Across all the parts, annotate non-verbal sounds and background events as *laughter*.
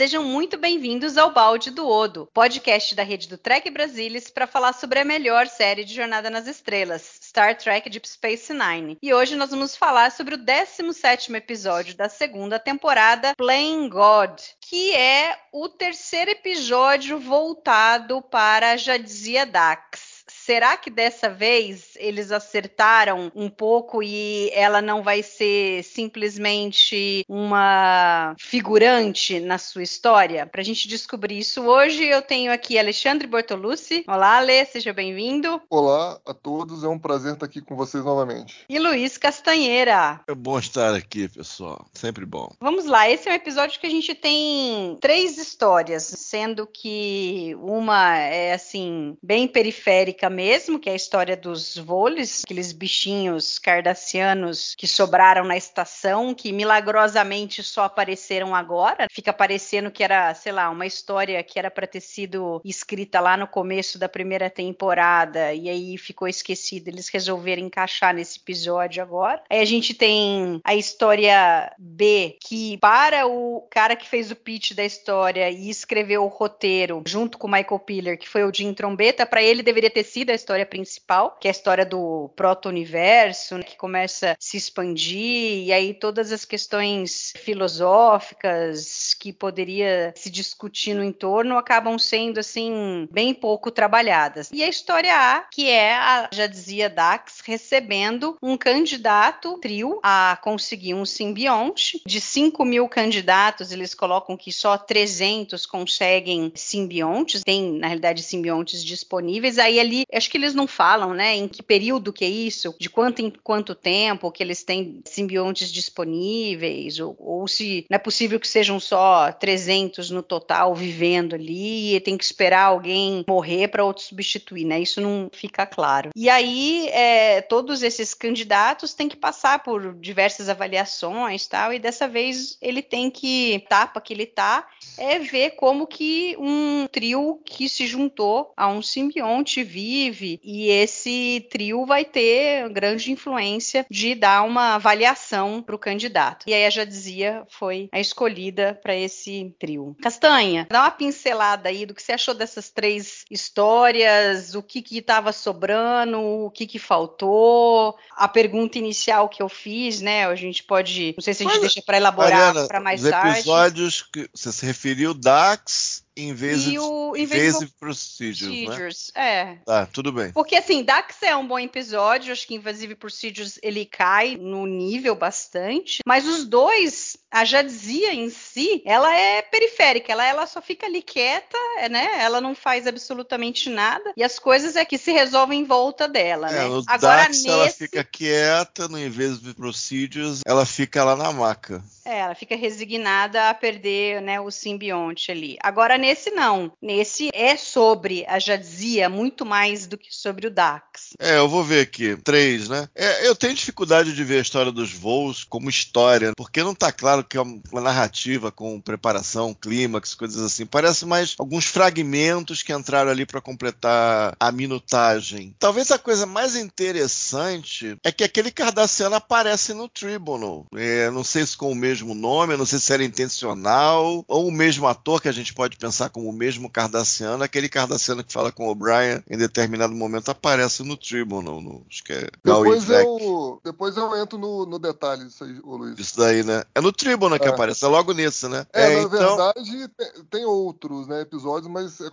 Sejam muito bem-vindos ao Balde do Odo, podcast da rede do Trek Brasilis para falar sobre a melhor série de Jornada nas Estrelas, Star Trek Deep Space Nine. E hoje nós vamos falar sobre o 17º episódio da segunda temporada, Playing God, que é o terceiro episódio voltado para Jadzia Dax. Será que dessa vez eles acertaram um pouco e ela não vai ser simplesmente uma figurante na sua história? Para a gente descobrir isso hoje, eu tenho aqui Alexandre Bortolucci. Olá, Ale, seja bem-vindo. Olá a todos, é um prazer estar aqui com vocês novamente. E Luiz Castanheira. É bom estar aqui, pessoal. Sempre bom. Vamos lá, esse é um episódio que a gente tem três histórias, sendo que uma é assim, bem periférica mesmo, que é a história dos Voles, aqueles bichinhos cardassianos que sobraram na estação, que milagrosamente só apareceram agora. Fica parecendo que era, sei lá, uma história que era para ter sido escrita lá no começo da primeira temporada e aí ficou esquecida. Eles resolveram encaixar nesse episódio agora. Aí a gente tem a história B, que para o cara que fez o pitch da história e escreveu o roteiro junto com o Michael Piller, que foi o Jim Trombeta, para ele deveria ter sido a história principal, que é a história do proto-universo, né, que começa a se expandir, e aí todas as questões filosóficas que poderia se discutir no entorno acabam sendo, assim, bem pouco trabalhadas. E a história A, que é, a, já dizia Dax, recebendo um candidato trio a conseguir um simbionte. De 5 mil candidatos, eles colocam que só 300 conseguem simbiontes, tem, na realidade, simbiontes disponíveis. Aí ali, acho que eles não falam, né, em que período que é isso, de quanto em quanto tempo que eles têm simbiontes disponíveis, ou, ou se não é possível que sejam só 300 no total vivendo ali e tem que esperar alguém morrer para outro substituir, né? Isso não fica claro. E aí, é, todos esses candidatos têm que passar por diversas avaliações, tal, e dessa vez ele tem que, etapa que ele tá, é ver como que um trio que se juntou a um simbionte vive e esse trio vai ter grande influência de dar uma avaliação para o candidato. E aí a Jadzia foi a escolhida para esse trio. Castanha, dá uma pincelada aí do que você achou dessas três histórias, o que estava sobrando, o que, que faltou, a pergunta inicial que eu fiz, né? A gente pode, não sei se a gente Mas, deixa para elaborar para mais os tarde. episódios que você se referiu, Dax, Invasive, E o Invasive Invasive Procedures, né? Procedures, é. Tá, tudo bem. Porque assim, Dax é um bom episódio, acho que Invasive Procedures ele cai no nível bastante, mas os dois, a Jadzia em si, ela é periférica, ela, ela só fica ali quieta, é, né? Ela não faz absolutamente nada e as coisas é que se resolvem em volta dela, É, né? no Agora Dax ela nesse, fica quieta, no Invasive Procedures ela fica lá na maca. é, ela fica resignada a perder, né, o simbionte ali. Agora nesse não, nesse é sobre a Jadzia muito mais do que sobre o Dax. É, eu vou ver aqui. Três, né? É, eu tenho dificuldade de ver a história dos voos como história, porque não tá claro que é uma narrativa com preparação, clímax, coisas assim. Parece mais alguns fragmentos que entraram ali para completar a minutagem. Talvez a coisa mais interessante é que aquele cardassiano aparece no Tribunal. É, não sei se com o mesmo nome, não sei se era intencional, ou o mesmo ator que a gente pode pensar como o mesmo cardassiano, aquele cardassiano que fala com o O'Brien em determinado momento aparece no Tribunal, no, acho que é Depois eu, depois eu entro no, no detalhe disso aí, ô Luiz. Isso daí, né? É no Tribune que É. aparece, é logo nisso, né? É, na então, verdade, tem, tem outros né, episódios, mas é,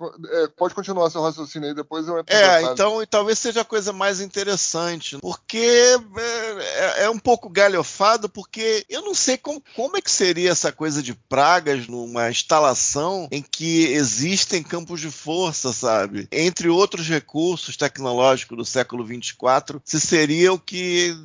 é, pode continuar seu raciocínio aí, depois eu entro em É, detalhes. então e talvez seja a coisa mais interessante, porque é, é- é um pouco galhofado, porque eu não sei como, como é que seria essa coisa de pragas numa instalação em que existem campos de força, sabe? Entre outros recursos tecnológicos do século 24, se seria o que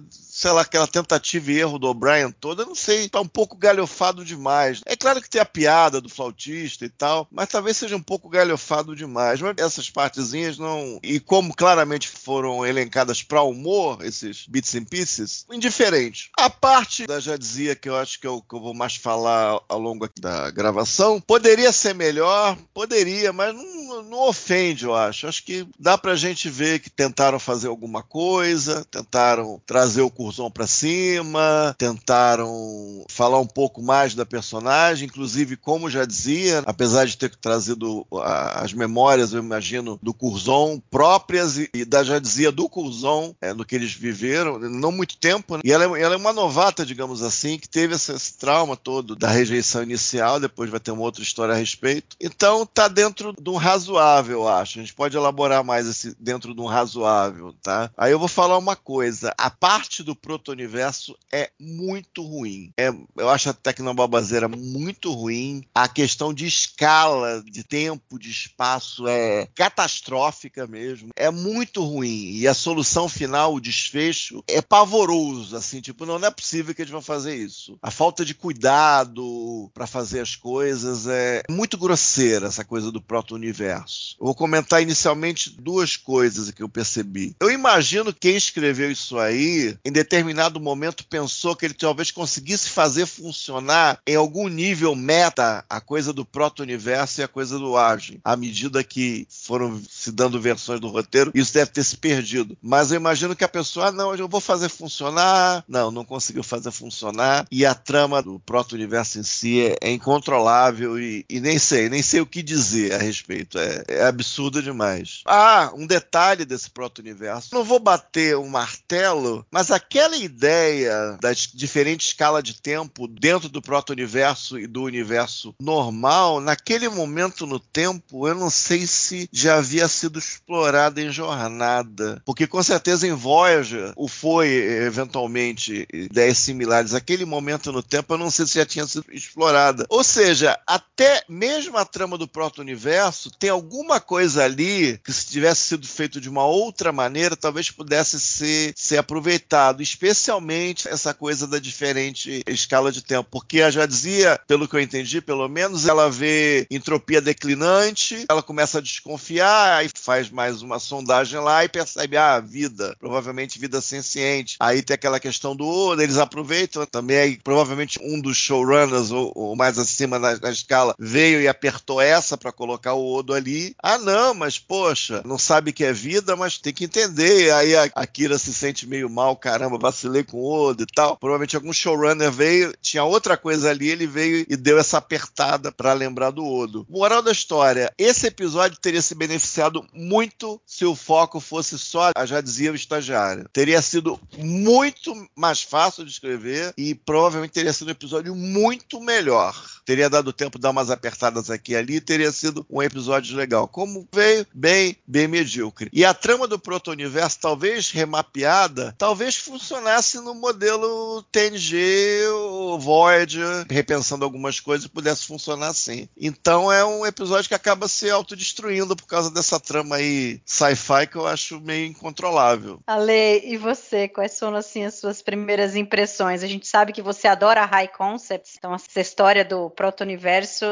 sei lá, aquela tentativa e erro do O'Brien toda, não sei, tá um pouco galhofado demais. É claro que tem a piada do flautista e tal, mas talvez seja um pouco galhofado demais. Mas essas partezinhas não. E como claramente foram elencadas para humor, esses bits and pieces, indiferente. A parte da já dizia que eu acho que eu, que eu vou mais falar ao longo da gravação, poderia ser melhor, poderia, mas não, não ofende, eu acho. Acho que dá pra gente ver que tentaram fazer alguma coisa, tentaram trazer o Curzon para cima, tentaram falar um pouco mais da personagem, inclusive, como já dizia, apesar de ter trazido as memórias, eu imagino, do Curzon próprias e, da já dizia do Curzon, é, no que eles viveram, não muito tempo, né? e ela, é- ela é uma novata, digamos assim, que teve esse, esse trauma todo da rejeição inicial, depois vai ter uma outra história a respeito. Então, tá dentro de um razoável, eu acho. A gente pode elaborar mais esse dentro de um razoável, tá? Aí eu vou falar uma coisa. A parte do proto-universo é muito ruim. É, eu acho a Tecnobabazeira muito ruim. A questão de escala, de tempo, de espaço é catastrófica mesmo. É muito ruim. E a solução final, o desfecho, é pavoroso. Assim, tipo, não, não é possível que eles vão fazer isso. A falta de cuidado para fazer as coisas é muito grosseira, essa coisa do proto-universo. Vou comentar inicialmente duas coisas que eu percebi. Eu imagino que quem escreveu isso aí, em determinado momento, pensou que ele talvez conseguisse fazer funcionar em algum nível meta a coisa do proto-universo e a coisa do Agem. À medida que foram se dando versões do roteiro, isso deve ter se perdido. Mas eu imagino que a pessoa, ah, não, eu vou fazer funcionar. Não, não conseguiu fazer funcionar. E a trama do proto-universo em si é, é incontrolável e, e nem sei, nem sei o que dizer a respeito. É, é absurdo demais. Ah, um detalhe desse proto-universo. Não vou bater um martelo, mas aquela ideia da diferente escala de tempo dentro do proto-universo e do universo normal, naquele momento no tempo, eu não sei se já havia sido explorada em Jornada. Porque com certeza em Voyager o foi, eventualmente, ideias similares. Aquele momento no tempo, eu não sei se já tinha sido explorada. Ou seja, até mesmo a trama do proto-universo tem alguma coisa ali que se tivesse sido feito de uma outra maneira, talvez pudesse ser, ser aproveitado, especialmente essa coisa da diferente escala de tempo, porque ela já dizia, pelo que eu entendi, pelo menos, ela vê entropia declinante, ela começa a desconfiar, aí faz mais uma sondagem lá e percebe, ah, vida, provavelmente vida senciente. Aí tem aquela questão do Oda, eles aproveitam também, aí, provavelmente um dos showrunners, ou, ou mais acima na, na escala, veio e apertou essa para colocar o Odo ali. Ah, não, mas poxa, não sabe que é vida, mas tem que entender. Aí a, a Kira se sente meio mal, caramba, vacilei com o Odo e tal. Provavelmente algum showrunner veio, tinha outra coisa ali, ele veio e deu essa apertada para lembrar do Odo. Moral da história, esse episódio teria se beneficiado muito se o foco fosse só, a já dizia o estagiário. Teria sido muito mais fácil de escrever e provavelmente teria sido um episódio muito melhor. Teria dado tempo de dar umas apertadas aqui e ali, teria sido um episódio legal. Como veio, bem, bem medíocre. E a trama do proto-universo, talvez remapeada, talvez funcionasse no modelo TNG ou Voyager, repensando algumas coisas, pudesse funcionar assim. Então é um episódio que acaba se autodestruindo por causa dessa trama aí sci-fi que eu acho meio incontrolável. Ale, e você? Quais foram assim as suas primeiras impressões? A gente sabe que você adora high concepts, então essa história do proto-universo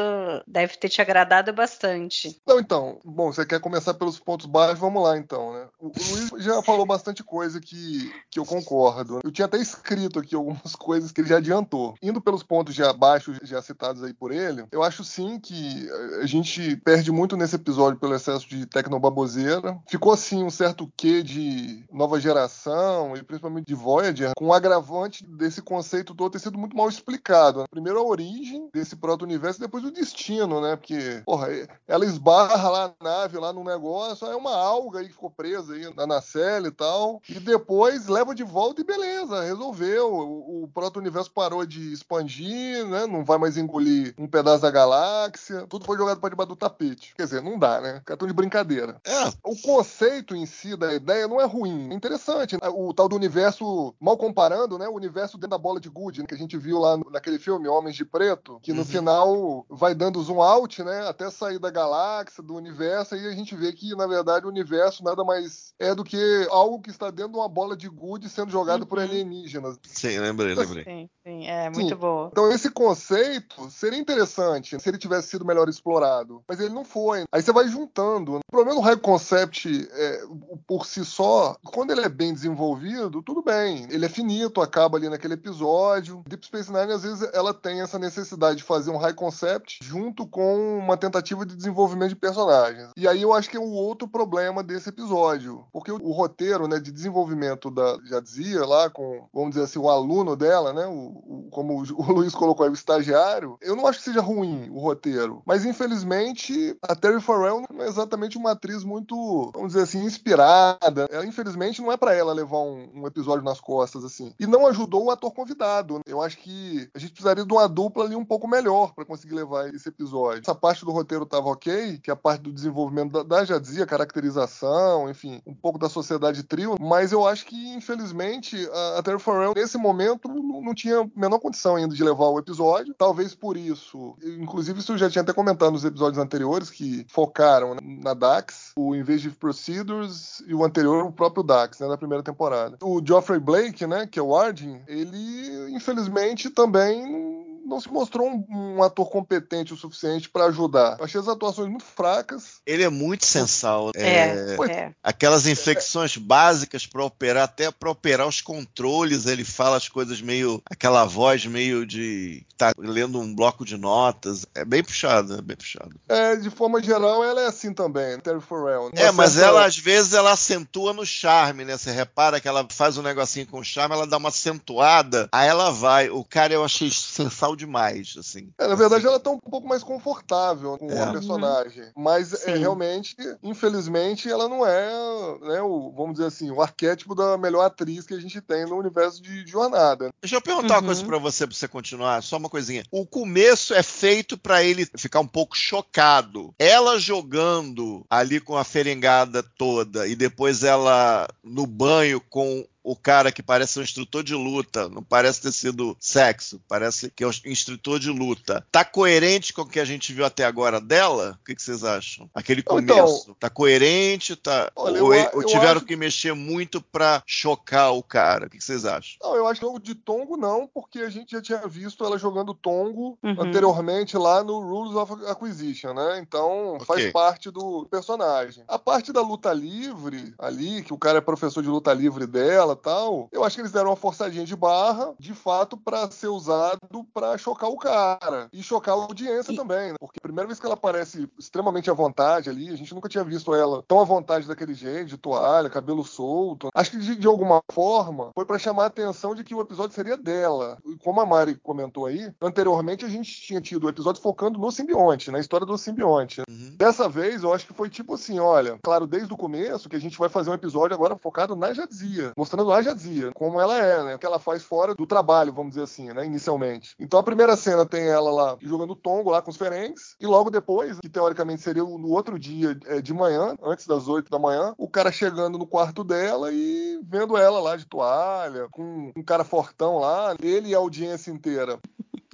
deve ter te agradado bastante. Não, então, bom, você quer começar pelos pontos baixos, vamos lá então, né? O, Luiz já falou bastante coisa que, que eu concordo. Eu tinha até escrito aqui algumas *laughs* coisas que ele já adiantou. Indo pelos pontos já abaixo, já citados aí por ele, eu acho sim que a gente perde muito nesse episódio pelo excesso de tecnobaboseira. Ficou assim um certo quê de nova geração e principalmente de Voyager, com o agravante desse conceito todo ter sido muito mal explicado. Primeiro a origem desse proto-universo e depois o destino, né? Porque, porra, ela esbarra barra lá a nave, lá no negócio, é uma alga aí que ficou presa aí na nacelle e tal. E depois leva de volta e beleza, resolveu. O, o proto-universo parou de expandir, né? Não vai mais engolir um pedaço da galáxia. Tudo foi jogado para debaixo do tapete. Quer dizer, não dá, né? Cartão de brincadeira. É. O conceito em si da ideia não é ruim, é interessante. O tal do universo, mal comparando, né? O universo dentro da bola de Good, né, que a gente viu lá naquele filme Homens de Preto, que no Uhum. final vai dando zoom out, né? Até sair da galáxia, do universo, e a gente vê que, na verdade, o universo nada mais é do que algo que está dentro de uma bola de Good sendo jogado por Uhum. alienígenas. Sim, lembrei, lembrei. Sim, sim, é muito boa. Então esse conceito seria interessante se ele tivesse sido melhor explorado, mas ele não foi. Aí você vai juntando. O problema do High Concept é, por si só, quando ele é bem desenvolvido, tudo bem. Ele é finito, acaba ali naquele episódio. Deep Space Nine às vezes ela tem essa necessidade de fazer um High Concept junto com uma tentativa de desenvolvimento de personagens. E aí eu acho que é o outro problema desse episódio, porque o, roteiro, né, de desenvolvimento da já dizia lá com, vamos dizer assim, o aluno dela, né, o, o- como o, *laughs* o Luiz colocou aí, o estagiário, eu não acho que seja ruim o roteiro, mas infelizmente a Terry Farrell não é exatamente uma atriz muito, vamos dizer assim, inspirada. Ela infelizmente não é pra ela levar um, um episódio nas costas assim. E não ajudou o ator convidado. Eu acho que a gente precisaria de uma dupla ali um pouco melhor pra conseguir levar esse episódio. Essa parte do roteiro tava ok, que a parte do desenvolvimento da, da caracterização, enfim, um pouco da sociedade trio, mas eu acho que infelizmente a, a Terry Farrell nesse momento não, tinha a menor condição ainda de levar o episódio. Talvez por isso, inclusive isso eu já tinha até comentado nos episódios anteriores que focaram né, na Dax, o Invasive Procedures e o anterior o próprio Dax, né, primeira temporada. O Geoffrey Blake, né, que é o Arjun, ele infelizmente também não se mostrou um, um ator competente o suficiente para ajudar. Eu achei as atuações muito fracas. Ele é muito sensal. É, Pois- é. Aquelas inflexões básicas para operar, até para operar os controles, ele fala as coisas meio. aquela voz meio de. tá lendo um bloco de notas. É bem puxado, é bem puxado. É, de forma geral, ela é assim também, Terry Farrell. É, Uma mas ela às vezes ela acentua no charme, né? Você repara que ela faz um negocinho com charme, ela dá uma acentuada, aí ela vai. O cara eu achei sensal demais, assim. É, na verdade, ela tá um pouco mais confortável com É. a personagem. Mas é, realmente, infelizmente, ela não é, né, o, vamos dizer assim, o arquétipo da melhor atriz que a gente tem no universo de, de jornada. Deixa eu perguntar uma Uhum. coisa pra você, pra você continuar. Só uma coisinha. O começo é feito pra ele ficar um pouco chocado. Ela jogando ali com a feringada toda e depois ela no banho com o cara que parece um instrutor de luta, não parece ter sido sexo, parece que é um instrutor de luta. Tá coerente com o que a gente viu até agora dela? O que, que vocês acham? Aquele Então, começo. tá coerente? Tá... Olha, ou, eu ou tiveram acho- que mexer muito pra chocar o cara? O que, que vocês acham? Não, eu acho que de Tongo não, porque a gente já tinha visto ela jogando Tongo Uhum. anteriormente lá no Rules of Acquisition, né? Então Ok. faz parte do personagem. A parte da luta livre ali, que o cara é professor de luta livre dela tal, eu acho que eles deram uma forçadinha de barra, de fato, pra ser usado pra chocar o cara. E chocar a audiência E- também, né? Porque a primeira vez que ela aparece extremamente à vontade ali, a gente nunca tinha visto ela tão à vontade daquele jeito, de toalha, cabelo solto. Acho que de, de alguma forma foi pra chamar a atenção de que o episódio seria dela. E como a Mari comentou aí, anteriormente a gente tinha tido o episódio focando no simbionte, na história do simbionte. Uhum. Dessa vez, eu acho que foi tipo assim, olha, claro, desde o começo, que a gente vai fazer um episódio agora focado na Jadzia, mostrando a Jadzia, como ela é, né, o que ela faz fora do trabalho, vamos dizer assim, né, inicialmente. Então a primeira cena tem ela lá jogando tongo lá com os Ferengs, e logo depois, que teoricamente seria no outro dia é, de manhã, antes das 8 da manhã, o cara chegando no quarto dela e vendo ela lá de toalha, com um cara fortão lá, ele e a audiência inteira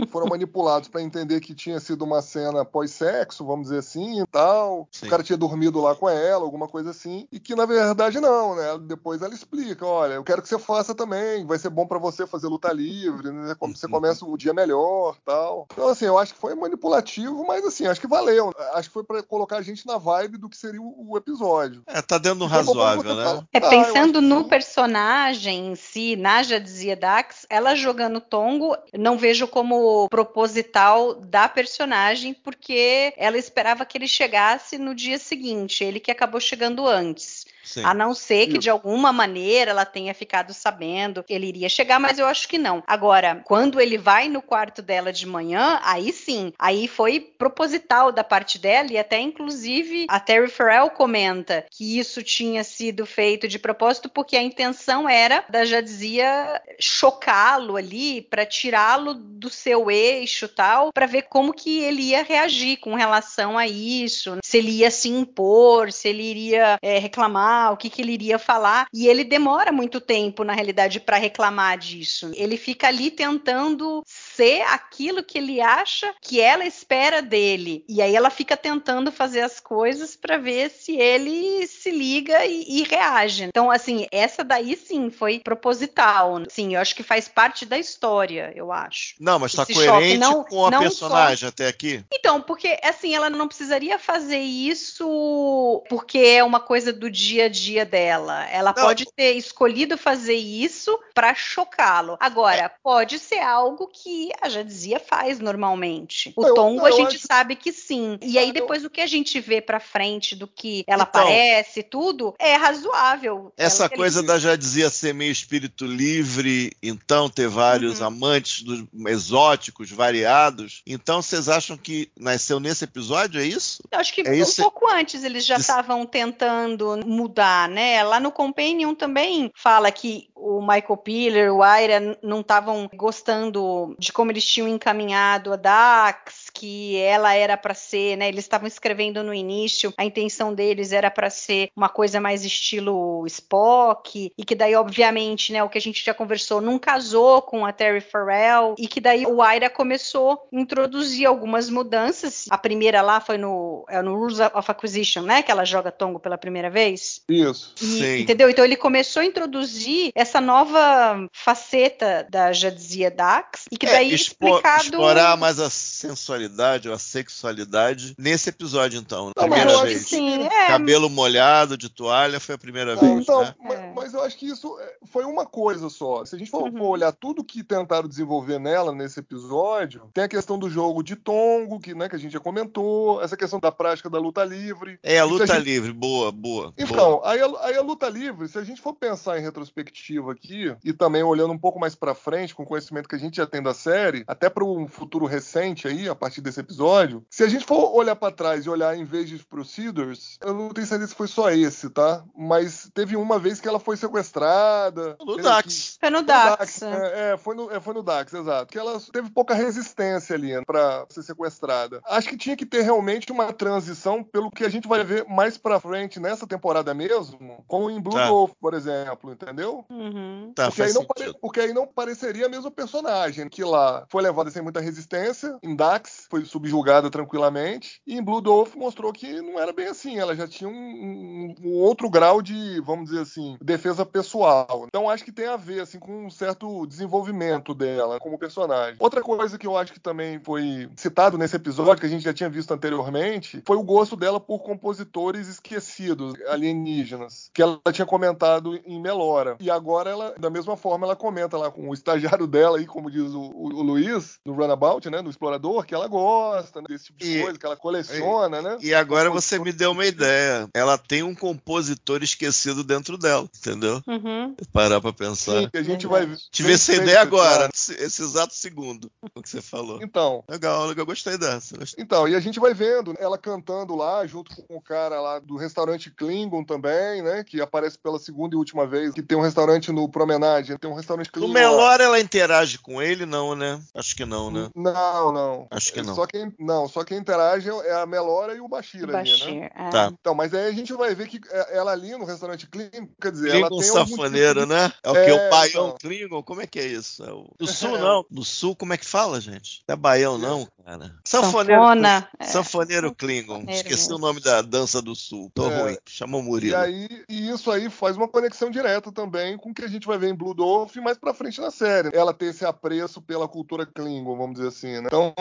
foram manipulados para entender que tinha sido uma cena pós-sexo, vamos dizer assim, e tal. Sim. O cara tinha dormido lá com ela, alguma coisa assim, e que na verdade não, né? Depois ela explica, olha, eu quero que você faça também, vai ser bom para você fazer luta livre, né? Como você começa o dia melhor, tal. Então assim, eu acho que foi manipulativo, mas assim, acho que valeu. Acho que foi para colocar a gente na vibe do que seria o, o episódio. É, tá dentro do pra razoável, né? É, Ah, pensando que no sim. personagem em si, na Jadzia Dax, ela jogando tongo, não vejo como como proposital da personagem, porque ela esperava que ele chegasse no dia seguinte, ele que acabou chegando antes. Sim. A não ser que de alguma maneira ela tenha ficado sabendo que ele iria chegar, mas eu acho que não. Agora, quando ele vai no quarto dela de manhã, aí sim, aí foi proposital da parte dela e até inclusive a Terry Farrell comenta que isso tinha sido feito de propósito porque a intenção era da Jadzia chocá-lo ali para tirá-lo do seu eixo tal, para ver como que ele ia reagir com relação a isso, se ele ia se impor, se ele iria é, reclamar o que, que ele iria falar. E ele demora muito tempo, na realidade, para reclamar disso. Ele fica ali tentando ser aquilo que ele acha que ela espera dele. E aí ela fica tentando fazer as coisas para ver se ele se liga e, e, reage. Então, assim, essa daí sim foi proposital. Sim, eu acho que faz parte da história, eu acho. Não, mas está coerente não, com a personagem só... até aqui? Então, porque assim, ela não precisaria fazer isso porque é uma coisa do dia a dia dela. Ela não. pode ter escolhido fazer isso para chocá-lo. Agora, pode ser algo que a Jadzia faz normalmente. O eu, Tongo a gente acho... sabe que sim. E aí depois eu... o que a gente vê para frente do que ela então, parece, tudo, é razoável. Essa ela, coisa ele... da Jadzia ser meio espírito livre, então ter vários uhum. amantes dos exóticos, variados. Então vocês acham que nasceu nesse episódio, é isso? Eu acho que é um isso? pouco antes eles já estavam tentando mudar mudar, né? Lá no Companion também fala que o Michael Piller, o Ira não estavam gostando de como eles tinham encaminhado a Dax, que ela era para ser, né? Eles estavam escrevendo no início, a intenção deles era para ser uma coisa mais estilo Spock, e que daí, obviamente, né, o que a gente já conversou, não casou com a Terry Farrell, e que daí o Ira começou a introduzir algumas mudanças. A primeira lá foi no, é no Rules of Acquisition, né? Que ela joga Tongo pela primeira vez. Isso. E, Sim. Entendeu? Então ele começou a introduzir essa nova faceta da Jadzia Dax, e que é, é, explicado... explorar mais a sensualidade ou a sexualidade nesse episódio, então. Não, primeira vez. Sim, é. Cabelo molhado de toalha foi a primeira não, vez. Então, né? mas, é. mas, eu acho que isso é, foi uma coisa só. Se a gente for, uhum. olhar tudo que tentaram desenvolver nela nesse episódio, tem a questão do jogo de tongo, que, né, que a gente já comentou, essa questão da prática da luta livre. É, a luta a gente... livre, boa, boa. Então, boa. Aí, a, aí a luta livre, se a gente for pensar em retrospectiva aqui, e também olhando um pouco mais para frente, com o conhecimento que a gente já tem da série, até para um futuro recente aí, a partir desse episódio, se a gente for olhar para trás e olhar em vez de Procedures, eu não tenho certeza se foi só esse, tá? Mas teve uma vez que ela foi sequestrada. No Dax. Que... Foi no Dax. É, é, foi, no, é, foi no Dax, exato. Que ela teve pouca resistência ali né, para ser sequestrada. Acho que tinha que ter realmente uma transição pelo que a gente vai ver mais pra frente nessa temporada mesmo, como em Blue tá. Wolf, por exemplo, entendeu? Uhum. Tá, porque, aí não pare... porque aí não pareceria a mesma personagem que lá foi levada sem muita resistência, em Dax, foi subjugada tranquilamente. E em Blue Wolf mostrou que não era bem assim. Ela já tinha um, um, um, outro grau de, vamos dizer assim, defesa pessoal. Então acho que tem a ver assim com um certo desenvolvimento dela como personagem. Outra coisa que eu acho que também foi citado nesse episódio que a gente já tinha visto anteriormente foi o gosto dela por compositores esquecidos, alienígenas, que ela tinha comentado em Melora. E agora ela, da mesma forma, ela comenta lá com o estagiário dela aí, como diz o, o, o Luiz, no Runabout, né, no Explorador, que ela gosta né, desse tipo de e, coisa, que ela coleciona, e, né? E agora você me deu uma ideia. Ela tem um compositor esquecido dentro dela, entendeu? Uhum. Parar pra pensar. Sim, a gente vai ver. Tive essa ideia agora, esse exato segundo, o que você falou. Então. Legal, eu gostei dessa. Gostei. Então, e a gente vai vendo ela cantando lá, junto com o cara lá do restaurante Klingon também, né? Que aparece pela segunda e última vez, que tem um restaurante no Promenade, tem um restaurante Klingon. No Melora ela interage com ele, não, né? Acho que não, né? Não, não. Acho que não. Só quem, não, só quem interage é a Melora e o Bashir, o Bashir ali, né? É. Tá. Então, mas aí a gente vai ver que é, ela ali no restaurante Klingon, quer dizer, Klingon ela tem safaneiro, tipo de... né? É o que? É, o baião então. Klingon? Como é que é isso? É o... Do sul, não. *laughs* Do sul, como é que fala, gente? Não é baião, não. Cara. Sanfoneiro, Sanfona, é. Sanfoneiro Klingon. Esqueci mesmo. o nome da dança do sul. Tô é, ruim. Chamou Murilo. E, aí, e isso aí faz uma conexão direta também com o que a gente vai ver em Blue Dolph e mais pra frente na série. Ela ter esse apreço pela cultura Klingon, vamos dizer assim, né? Então,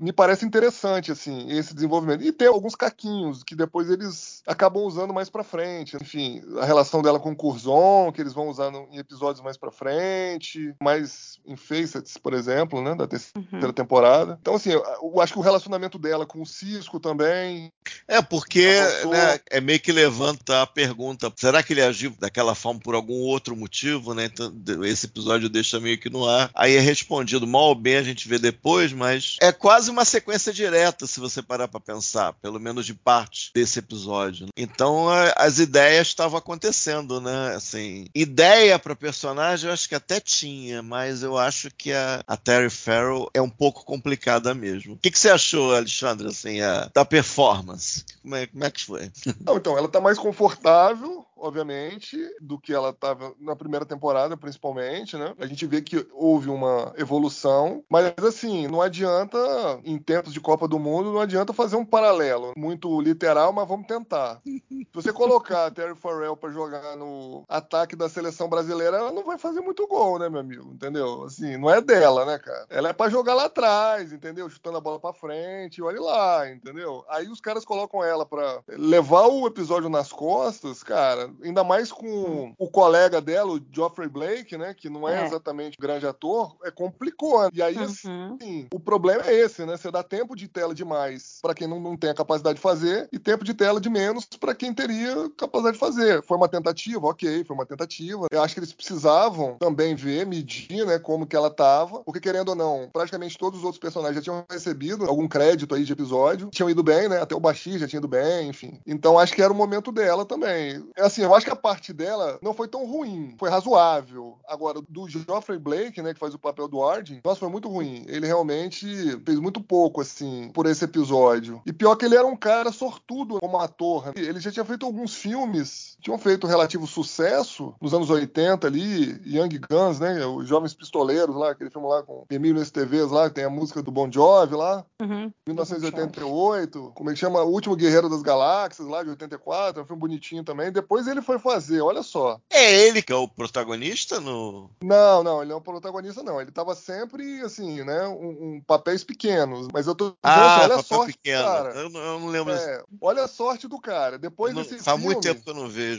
me parece interessante, assim, esse desenvolvimento. E tem alguns caquinhos que depois eles acabam usando mais pra frente. Enfim, a relação dela com o Curzon, que eles vão usar no, em episódios mais pra frente, mais em Facets, por exemplo, né? Da terceira uhum. temporada. Então, assim, eu, eu, acho que o relacionamento dela com o Cisco também. É, porque né, é meio que levanta a pergunta: será que ele agiu daquela forma por algum outro motivo, né? Então, esse episódio deixa meio que no ar. Aí é respondido mal ou bem, a gente vê depois, mas é quase uma sequência direta, se você parar pra pensar, pelo menos de parte desse episódio. Então, as ideias estavam acontecendo, né? Assim, ideia para personagem eu acho que até tinha, mas eu acho que a, a Terry Farrell é um pouco complicada mesmo. O que, que você achou, Alexandre, assim, a, da performance? Como é, como é que foi? Não, então, ela tá mais confortável, obviamente, do que ela estava na primeira temporada, principalmente, né? A gente vê que houve uma evolução, mas assim, não adianta, em tempos de Copa do Mundo, não adianta fazer um paralelo muito literal, mas vamos tentar. Se você colocar a Terry Farrell para jogar no ataque da seleção brasileira, ela não vai fazer muito gol, né, meu amigo? Entendeu? Assim, não é dela, né, cara? Ela é para jogar lá atrás, entendeu? Chutando a bola para frente, olhe lá, entendeu? Aí os caras colocam ela para levar o episódio nas costas, cara, ainda mais com o colega dela, o Geoffrey Blake, né, que não é, é. exatamente grande ator, é complicou. Né? E aí, uhum. assim, o problema é esse, né? Você dá tempo de tela demais para quem não, não tem a capacidade de fazer e tempo de tela de menos para quem teria capacidade de fazer. Foi uma tentativa, ok, foi uma tentativa. Eu acho que eles precisavam também ver, medir, né, como que ela tava, porque querendo ou não, praticamente todos os outros personagens já tinham recebido algum crédito aí de episódio, tinham ido bem, né? Até o Bashir já tinha ido bem, enfim. Então acho que era o momento dela também. Assim, eu acho que a parte dela não foi tão ruim, foi razoável. Agora, do Geoffrey Blake, né, que faz o papel do Arden, nossa, foi muito ruim. Ele realmente fez muito pouco, assim, por esse episódio. E pior que ele era um cara sortudo como ator. Né? Ele já tinha feito alguns filmes, tinham feito relativo sucesso nos anos 80 ali, Young Guns, né, os Jovens Pistoleiros lá, aquele filme lá com Emílio STVs lá, que tem a música do Bon Jovi lá, uhum. 1988, como é que chama? O Último Guerreiro das Galáxias lá, de 84, é um filme bonitinho também. Depois ele foi fazer, olha só. É ele que é o protagonista no. Não, não, ele não é o protagonista, não. Ele tava sempre, assim, né, um, um papéis pequenos. Mas eu tô ah, assim, olha a sorte pequeno. cara. Eu não, eu não lembro. É, olha a sorte do cara. Depois não, desse Faz filme, muito tempo que eu não vejo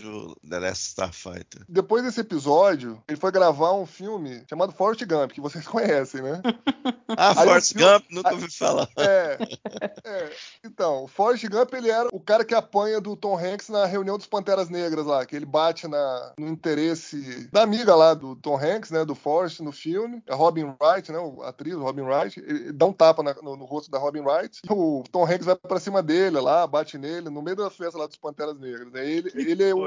The Last Starfighter. Depois desse episódio, ele foi gravar um filme chamado Forrest Gump, que vocês *laughs* conhecem, né? *laughs* ah, Forrest filme... Gump, nunca ouvi falar. É, é. Então, o Forrest Gump, ele era o cara que apanha do Tom Hanks na reunião dos Panteras Negras lá, que ele bate na, no interesse da amiga lá do Tom Hanks, né, do Forrest no filme, a Robin Wright, né, a atriz Robin Wright, ele dá um tapa na, no, no, rosto da Robin Wright, o Tom Hanks vai pra cima dele lá, bate nele, no meio da festa lá dos Panteras Negras, né, ele, ele é o,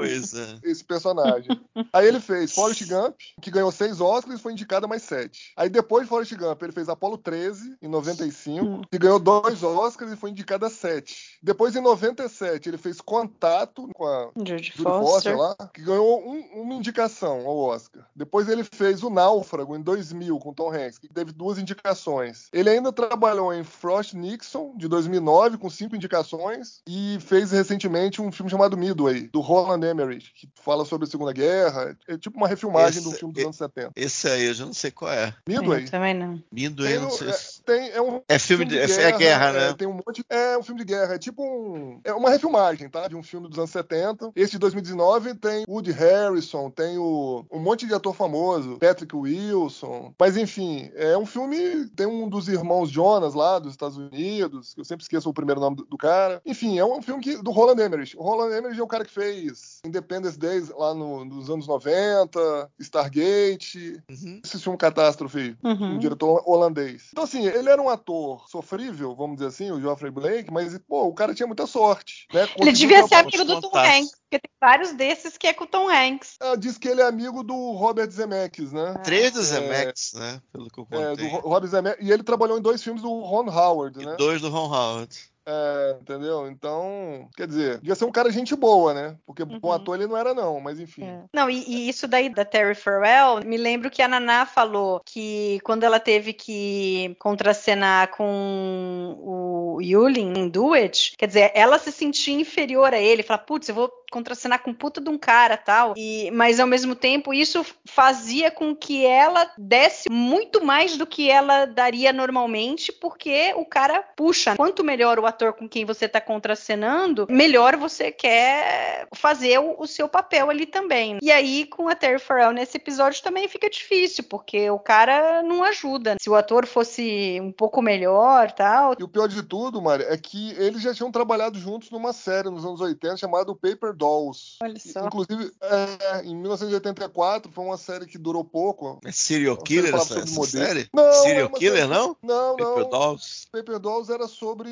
esse personagem. Aí ele fez Forrest Gump, que ganhou seis Oscars e foi indicado a mais sete. Aí depois de Forrest Gump, ele fez Apollo 13, em 95, que ganhou dois Oscars e foi indicado a sete. Depois, em 97, ele fez Contato com a Judy Foster. Foster lá, que ganhou um, uma indicação ao Oscar. Depois ele fez O Náufrago, em 2000, com Tom Hanks, que teve duas indicações. Ele ainda trabalhou em Frost Nixon, de 2009, com cinco indicações, e fez recentemente um filme chamado Midway, do Roland Emmerich, que fala sobre a Segunda Guerra. É tipo uma refilmagem esse, de um filme dos anos 70. Esse aí eu já não sei qual é. Midway? Eu também não. Midway, eu não sei. É, tem, é, um é filme, de, de guerra, é guerra, né? É, tem um monte, é um filme de guerra. É tipo um. É uma refilmagem, tá? De um filme dos anos 70. Esse de 2019 tem Woody Harrison, tem o, um monte de ator famoso, Patrick Wilson. Mas enfim, é um filme. Tem um dos irmãos Jonas lá dos Estados Unidos, que eu sempre esqueço o primeiro nome do, do cara. Enfim, é um filme que, do Roland Emmerich. O Roland Emmerich é o cara que fez Independence Days lá no, nos anos 90, Stargate, uhum. esse filme Catástrofe, uhum. um diretor holandês. Então, assim, ele era um ator sofrível, vamos dizer assim, o Geoffrey Blake, mas, pô, o cara tinha muita sorte. Né? Ele devia ser amigo do Tom Hanks, porque tem vários desses que é com o Tom Hanks. Ah, diz que ele é amigo do Robert Zemeckis, né? Três do é. Zemeckis, é, né? Pelo que eu contei. É, do Robert Zemeckis. E ele trabalhou em dois filmes do Ron Howard, e né? Dois do Ron Howard. É, entendeu? Então, quer dizer, devia ser um cara gente boa, né? Porque Uhum. bom ator ele não era, não, mas enfim. É. Não, e, e isso daí da Terry Farrell, me lembro que a Naná falou que quando ela teve que contracenar com o Yulin em Do It, quer dizer, ela se sentia inferior a ele, falar, putz, eu vou contracenar com puta de um cara tal. E, mas ao mesmo tempo, isso fazia com que ela desse muito mais do que ela daria normalmente, porque o cara puxa. Quanto melhor o ator com quem você tá contracenando, melhor você quer fazer o, o seu papel ali também. E aí, com a Terry Farrell nesse episódio também fica difícil, porque o cara não ajuda. Se o ator fosse um pouco melhor tal. E o pior de tudo, Mari, é que eles já tinham trabalhado juntos numa série nos anos 80 chamada Paper Dolls. Olha só. Inclusive, é, em 1984, foi uma série que durou pouco. É serial killer essa, essa série? Não, serial uma killer, série- não? Não, Paper não. Dolls. Paper Dolls era sobre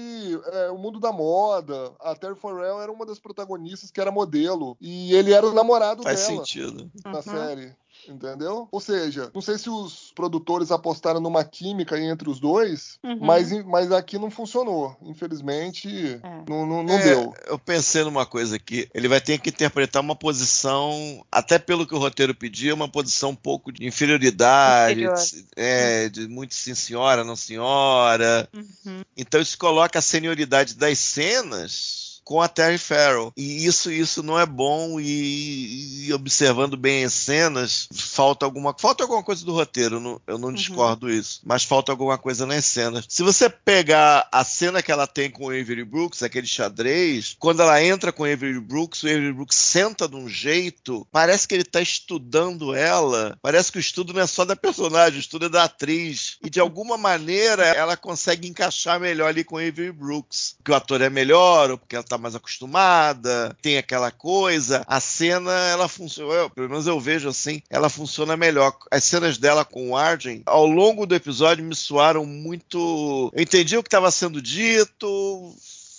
é, o mundo da moda. A Terry Farrell era uma das protagonistas que era modelo. E ele era o namorado Faz dela sentido. na Uhum. série. Entendeu? Ou seja, não sei se os produtores apostaram numa química entre os dois, Uhum. mas, mas aqui não funcionou. Infelizmente, É. não, não, não É, deu. Eu pensei numa coisa aqui. Ele vai ter que interpretar uma posição, até pelo que o roteiro pedia, uma posição um pouco de inferioridade, Inferior. de, é, de muito sim senhora, não senhora. Uhum. Então isso coloca a senioridade das cenas com a Terry Farrell. E isso isso não é bom e, e observando bem as cenas, falta alguma falta alguma coisa do roteiro, eu não, eu não discordo isso, mas falta alguma coisa nas cenas. Se você pegar a cena que ela tem com o Avery Brooks, aquele xadrez, quando ela entra com o Avery Brooks, o Avery Brooks senta de um jeito, parece que ele tá estudando ela, parece que o estudo não é só da personagem, o estudo é da atriz. E de alguma maneira ela consegue encaixar melhor ali com o Avery Brooks. Porque o ator é melhor, ou porque ela tá mais acostumada, tem aquela coisa. A cena, ela funciona, eu- pelo menos eu vejo assim, ela funciona melhor. As cenas dela com o Arjen, ao longo do episódio, me soaram muito. Eu entendi o que estava sendo dito,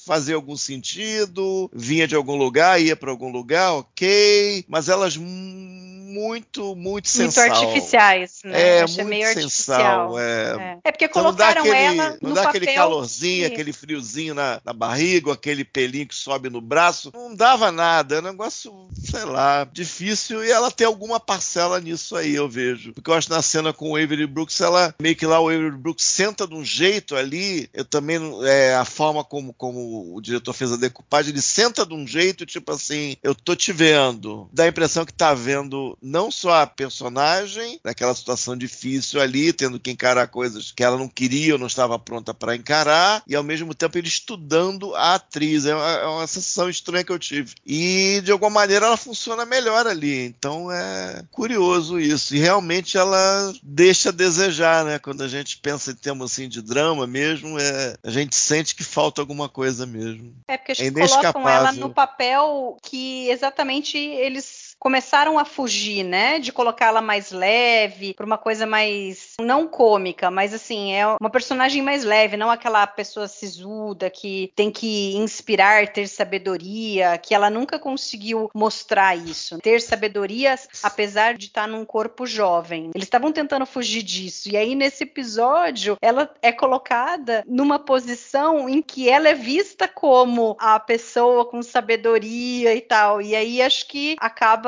fazia algum sentido, vinha de algum lugar, ia para algum lugar, ok, mas elas muito, muito Muito sensal. artificiais, né? É, Achei muito meio sensal, artificial. é. É. É porque Então não dá colocaram aquele, ela não no dá papel aquele calorzinho, aquele friozinho na, na barriga, aquele pelinho que sobe no braço. Não dava nada. É um negócio, sei lá, difícil. E ela tem alguma parcela nisso aí, eu vejo. Porque eu acho que na cena com o Avery Brooks, ela meio que lá o Avery Brooks senta de um jeito ali. Eu também, não- é, a forma como, como o diretor fez a decupagem, ele senta de um jeito, tipo assim, eu tô te vendo. Dá a impressão que tá vendo não só a personagem, naquela situação difícil ali, tendo que encarar coisas que ela não queria ou não estava pronta para encarar, e ao mesmo tempo ele estudando a atriz. É uma, é uma sensação estranha que eu tive. E de alguma maneira ela funciona melhor ali. Então é curioso isso. E realmente ela deixa a desejar, né? Quando a gente pensa em termos assim de drama mesmo, é, a gente sente que falta alguma coisa mesmo. É porque acho É colocam ela no papel que exatamente eles começaram a fugir, né? De colocá-la mais leve, para uma coisa mais não cômica, mas assim, é uma personagem mais leve, não aquela pessoa sisuda que tem que inspirar, ter sabedoria, que ela nunca conseguiu mostrar isso. Ter sabedoria, apesar de estar num corpo jovem. Eles estavam tentando fugir disso. E aí, nesse episódio, ela é colocada numa posição em que ela é vista como a pessoa com sabedoria e tal. E aí acho que acaba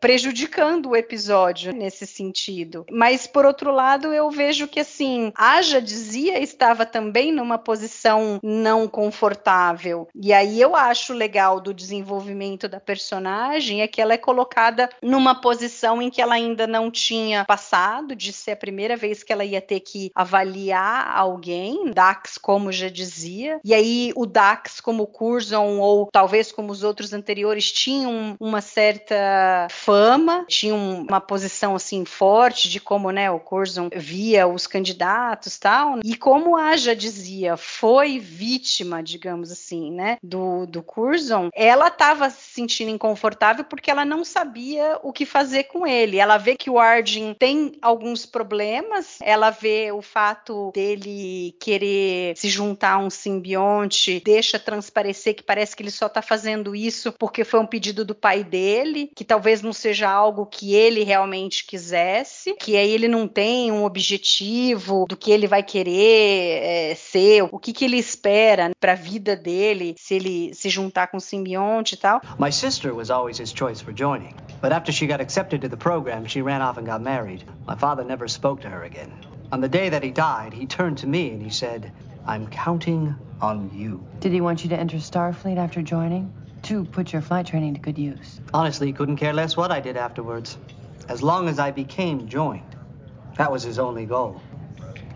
prejudicando o episódio nesse sentido. Mas por outro lado, eu vejo que assim, Aja dizia estava também numa posição não confortável. E aí eu acho legal do desenvolvimento da personagem é que ela é colocada numa posição em que ela ainda não tinha passado, de ser a primeira vez que ela ia ter que avaliar alguém, Dax, como já dizia. E aí o Dax, como Curzon, ou talvez como os outros anteriores, tinham uma certa fama, tinham uma posição assim forte de como né, o Curzon via os candidatos tal. E como a já dizia, foi vítima, digamos assim, né, do, do Curzon, ela estava se sentindo inconfortável porque ela não sabia o que fazer com ele. Ela vê que o Arjun tem alguns problemas, ela vê o fato dele querer se juntar a um simbionte, deixa transparecer que parece que ele só está fazendo isso porque foi um pedido do pai dele. Que talvez não seja algo que ele realmente quisesse, que aí ele não tem um objetivo do que ele vai querer é, ser, o que, que ele espera para a vida dele, se ele se juntar com o simbionte e tal. My sister was always his choice for joining, but after she got accepted to the program, she ran off and got married. My father never spoke to her again. On the day that he died, he turned to me and he said, I'm counting on you. Did he want you to enter Starfleet after joining? To put your flight training to good use? Honestly, he couldn't care less what I did afterwards. As long as I became joined. That was his only goal.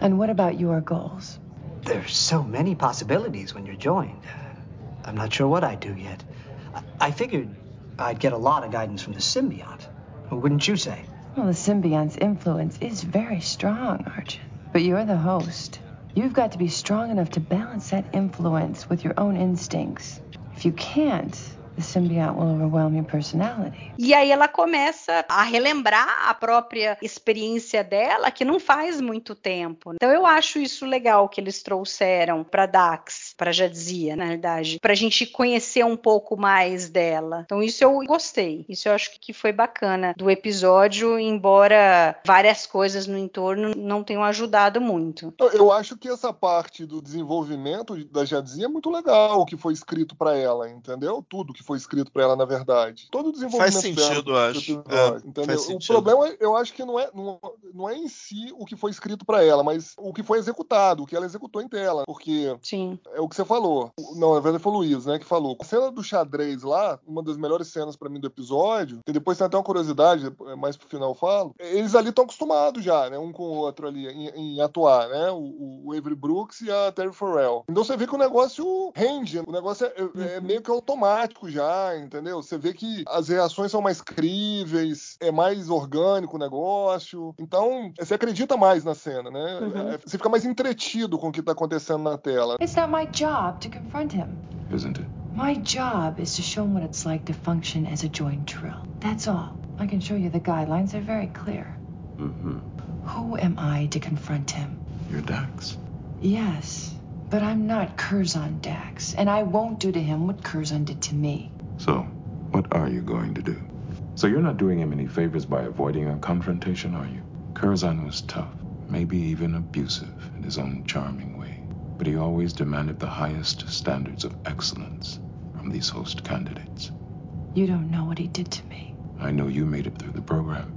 And what about your goals? There's so many possibilities when you're joined. I'm not sure what I'd do yet. I, I figured I'd get a lot of guidance from the symbiote. Wouldn't you say? Well, the symbiont's influence is very strong, Arjun. But you're the host. You've got to be strong enough to balance that influence with your own instincts. If you can't, the symbiote will overwhelm your personality. E aí ela começa a relembrar a própria experiência dela, que não faz muito tempo. Então eu acho isso legal que eles trouxeram para Dax, para Jadzia, na verdade, para a gente conhecer um pouco mais dela. Então isso eu gostei. Isso eu acho que foi bacana do episódio, embora várias coisas no entorno não tenham ajudado muito. Eu acho que essa parte do desenvolvimento da Jadzia é muito legal, o que foi escrito para ela, entendeu? Tudo que foi escrito para ela, na verdade. Todo o desenvolvimento faz sentido, dela, acho. Episódio, é, faz o problema, eu acho que não é, não, não é em si o que foi escrito para ela, mas o que foi executado, o que ela executou em tela. Porque Sim. é o que você falou. Não, na verdade foi o Luiz, né, que falou. A cena do xadrez lá, uma das melhores cenas para mim do episódio, e depois tem até uma curiosidade, mais pro final eu falo, eles ali estão acostumados já, né, um com o outro ali, em, em atuar, né, o, o, Avery Brooks e a Terry Farrell. Então você vê que o negócio rende, o negócio é, é, é meio que automático já, entendeu? Você vê que as reações são mais críveis, é mais orgânico o negócio. Então, você acredita mais na cena, né? Uhum. Você fica mais entretido com o que tá acontecendo na tela. It's not my job to confront him. Isn't it? My job is to show him what it's like to function as a joint drill. That's all. I can show you the guidelines, they're very clear. Mm-hmm. Who am I to confront him? You're Dax. Yes, but I'm not Curzon Dax, and I won't do to him what Curzon did to me. So, what are you going to do? So you're not doing him any favors by avoiding a confrontation, are you? Curzon was tough, maybe even abusive in his own charming way, but he always demanded the highest standards of excellence from these host candidates. You don't know what he did to me. I know you made it through the program.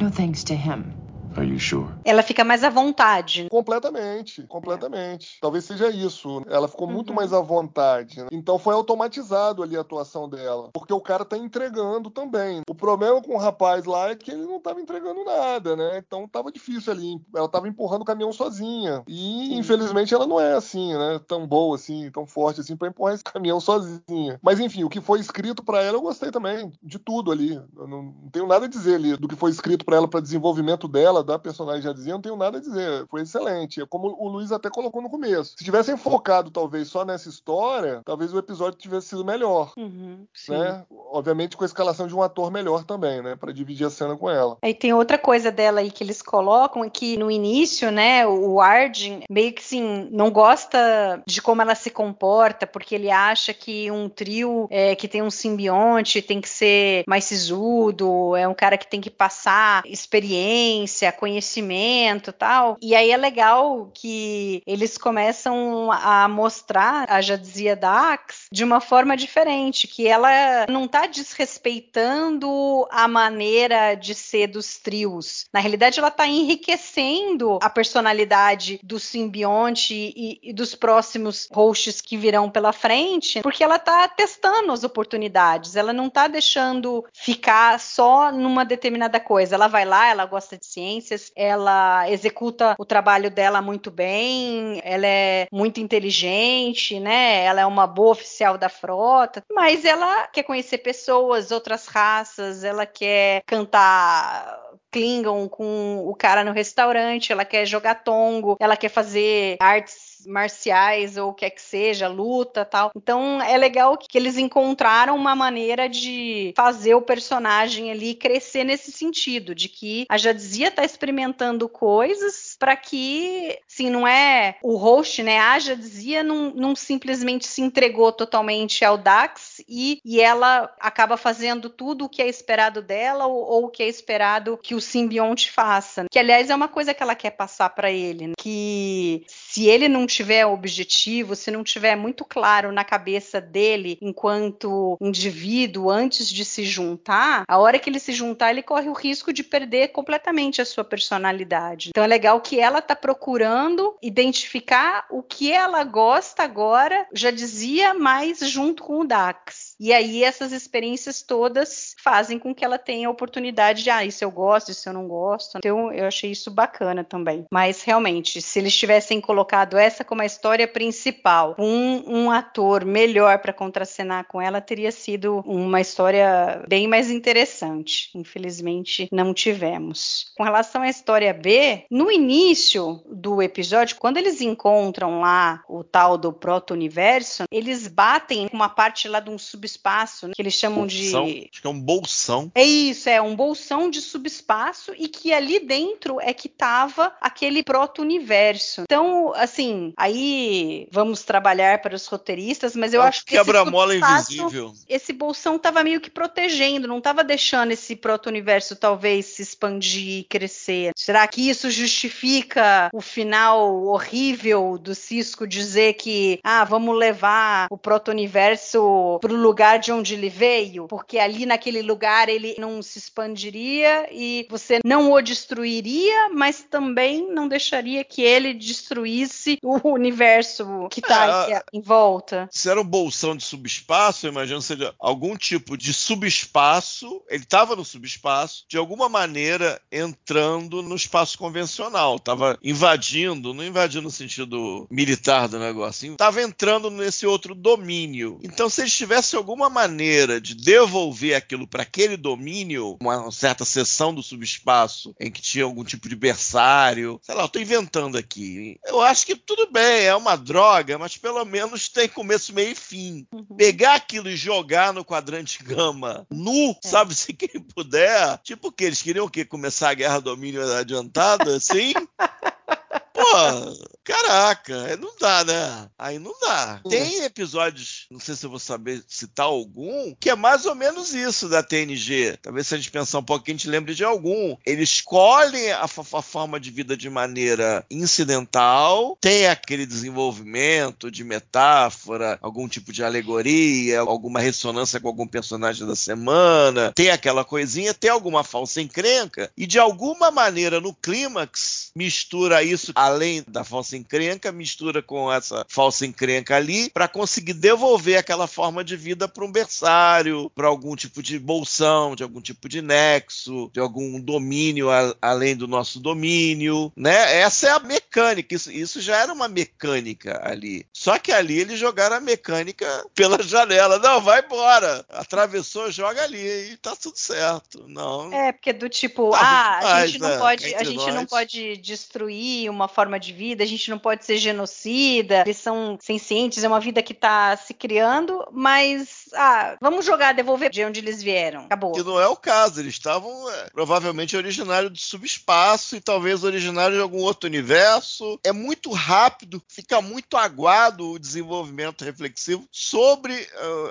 No thanks to him. Are you sure? Ela fica mais à vontade. Completamente, completamente. É. Talvez seja isso. Ela ficou uhum. muito mais à vontade. Né? Então foi automatizado ali a atuação dela. Porque o cara tá entregando também. O problema com o rapaz lá é que ele não tava entregando nada, né? Então tava difícil ali. Ela tava empurrando o caminhão sozinha. E Sim. infelizmente ela não é assim, né? Tão boa assim, tão forte assim para empurrar esse *laughs* caminhão sozinha. Mas enfim, o que foi escrito para ela eu gostei também. De tudo ali. Eu não, não tenho nada a dizer ali do que foi escrito para ela para desenvolvimento dela da personagem já dizia, não tenho nada a dizer. Foi excelente. É como o Luiz até colocou no começo. Se tivessem focado, talvez, só nessa história, talvez o episódio tivesse sido melhor. Uhum, né? Obviamente com a escalação de um ator melhor também, né? Pra dividir a cena com ela. Aí tem outra coisa dela aí que eles colocam, é que no início, né, o Arden meio que assim, não gosta de como ela se comporta, porque ele acha que um trio é, que tem um simbionte tem que ser mais sisudo, é um cara que tem que passar experiência, conhecimento tal. E aí é legal que eles começam a mostrar a Jadzia Dax de uma forma diferente, que ela não tá desrespeitando a maneira de ser dos trios. Na realidade, ela tá enriquecendo a personalidade do simbionte e, e dos próximos hosts que virão pela frente, porque ela tá testando as oportunidades. Ela não tá deixando ficar só numa determinada coisa. Ela vai lá, ela gosta de ciências, ela executa o trabalho dela muito bem, ela é muito inteligente, né? Ela é uma boa oficial da frota, mas ela quer conhecer pessoas, outras raças, ela quer cantar Klingon com o cara no restaurante, ela quer jogar tongo, ela quer fazer artes marciais ou o que é que seja, luta tal. Então é legal que eles encontraram uma maneira de fazer o personagem ali crescer nesse sentido, de que a Jadzia tá experimentando coisas para que, assim, não é o host, né? A Jadzia não, não simplesmente se entregou totalmente ao Dax e, e ela acaba fazendo tudo o que é esperado dela ou, o que é esperado que o simbionte faça. Que, aliás, é uma coisa que ela quer passar para ele, né? que se ele não tiver objetivo, se não tiver muito claro na cabeça dele enquanto indivíduo antes de se juntar, a hora que ele se juntar, ele corre o risco de perder completamente a sua personalidade. Então é legal que ela tá procurando identificar o que ela gosta agora, já dizia, mais junto com o Dax. E aí essas experiências todas fazem com que ela tenha a oportunidade de, ah, isso eu gosto, isso eu não gosto. Então eu achei isso bacana também. Mas realmente, se eles tivessem colocado essa como a história principal, um, um ator melhor para contracenar com ela, teria sido uma história bem mais interessante. Infelizmente, não tivemos. Com relação à história B, no início do episódio, quando eles encontram lá o tal do proto-universo, eles batem uma parte lá de um sub subespaço, né, que eles chamam bolsão? de. Acho que é um bolsão. É isso, é um bolsão de subespaço e que ali dentro é que tava aquele proto-universo. Então, assim, aí vamos trabalhar para os roteiristas, mas eu É acho que. quebra-mola invisível. Esse bolsão tava meio que protegendo, não tava deixando esse proto-universo talvez se expandir e crescer. Será que isso justifica o final horrível do Cisco dizer que, ah, vamos levar o proto-universo pro lugar de onde ele veio, porque ali naquele lugar ele não se expandiria e você não o destruiria, mas também não deixaria que ele destruísse o universo que tá É, em volta. Se era um bolsão de subespaço, eu imagino que seja algum tipo de subespaço. Ele estava no subespaço, de alguma maneira entrando no espaço convencional. Estava invadindo, não invadindo no sentido militar do negócio, estava entrando nesse outro domínio. Então, se eles tivessem alguma maneira de devolver aquilo para aquele domínio, uma certa seção do subespaço em que tinha algum tipo de berçário, sei lá, eu estou inventando aqui. Eu acho que tudo bem, é uma droga, mas pelo menos tem começo, meio e fim. Pegar aquilo e jogar no quadrante gama nu, sabe, se quem puder. Tipo o que? Eles queriam o quê? Começar a guerra domínio adiantada, assim? *laughs* Pô, caraca, aí não dá, né? Aí não dá. Tem episódios, não sei se eu vou saber citar algum, que é mais ou menos isso da TNG. Talvez se a gente pensar um pouquinho, a gente lembre de algum. Eles escolhem a, a forma de vida de maneira incidental, tem aquele desenvolvimento de metáfora, algum tipo de alegoria, alguma ressonância com algum personagem da semana, tem aquela coisinha, tem alguma falsa encrenca, e de alguma maneira no clímax mistura isso, além da falsa encrenca, mistura com essa falsa encrenca ali, para conseguir devolver aquela forma de vida para um berçário, para algum tipo de bolsão, de algum tipo de nexo, de algum domínio a- além do nosso domínio, né? Essa é a mecânica, isso, isso já era uma mecânica ali. Só que ali eles jogaram a mecânica pela janela. Não, vai embora. Atravessou, joga ali e tá tudo certo. Não. É, porque do tipo, Tá ah, a demais, gente não né? pode, a gente não pode destruir uma forma de vida, a gente não pode ser genocida, eles são sencientes, é uma vida que tá se criando, mas ah, vamos jogar, devolver de onde eles vieram. Acabou. Que não é o caso, eles estavam é, provavelmente originários do subespaço e talvez originários de algum outro universo. É muito rápido, fica muito aguado o desenvolvimento reflexivo sobre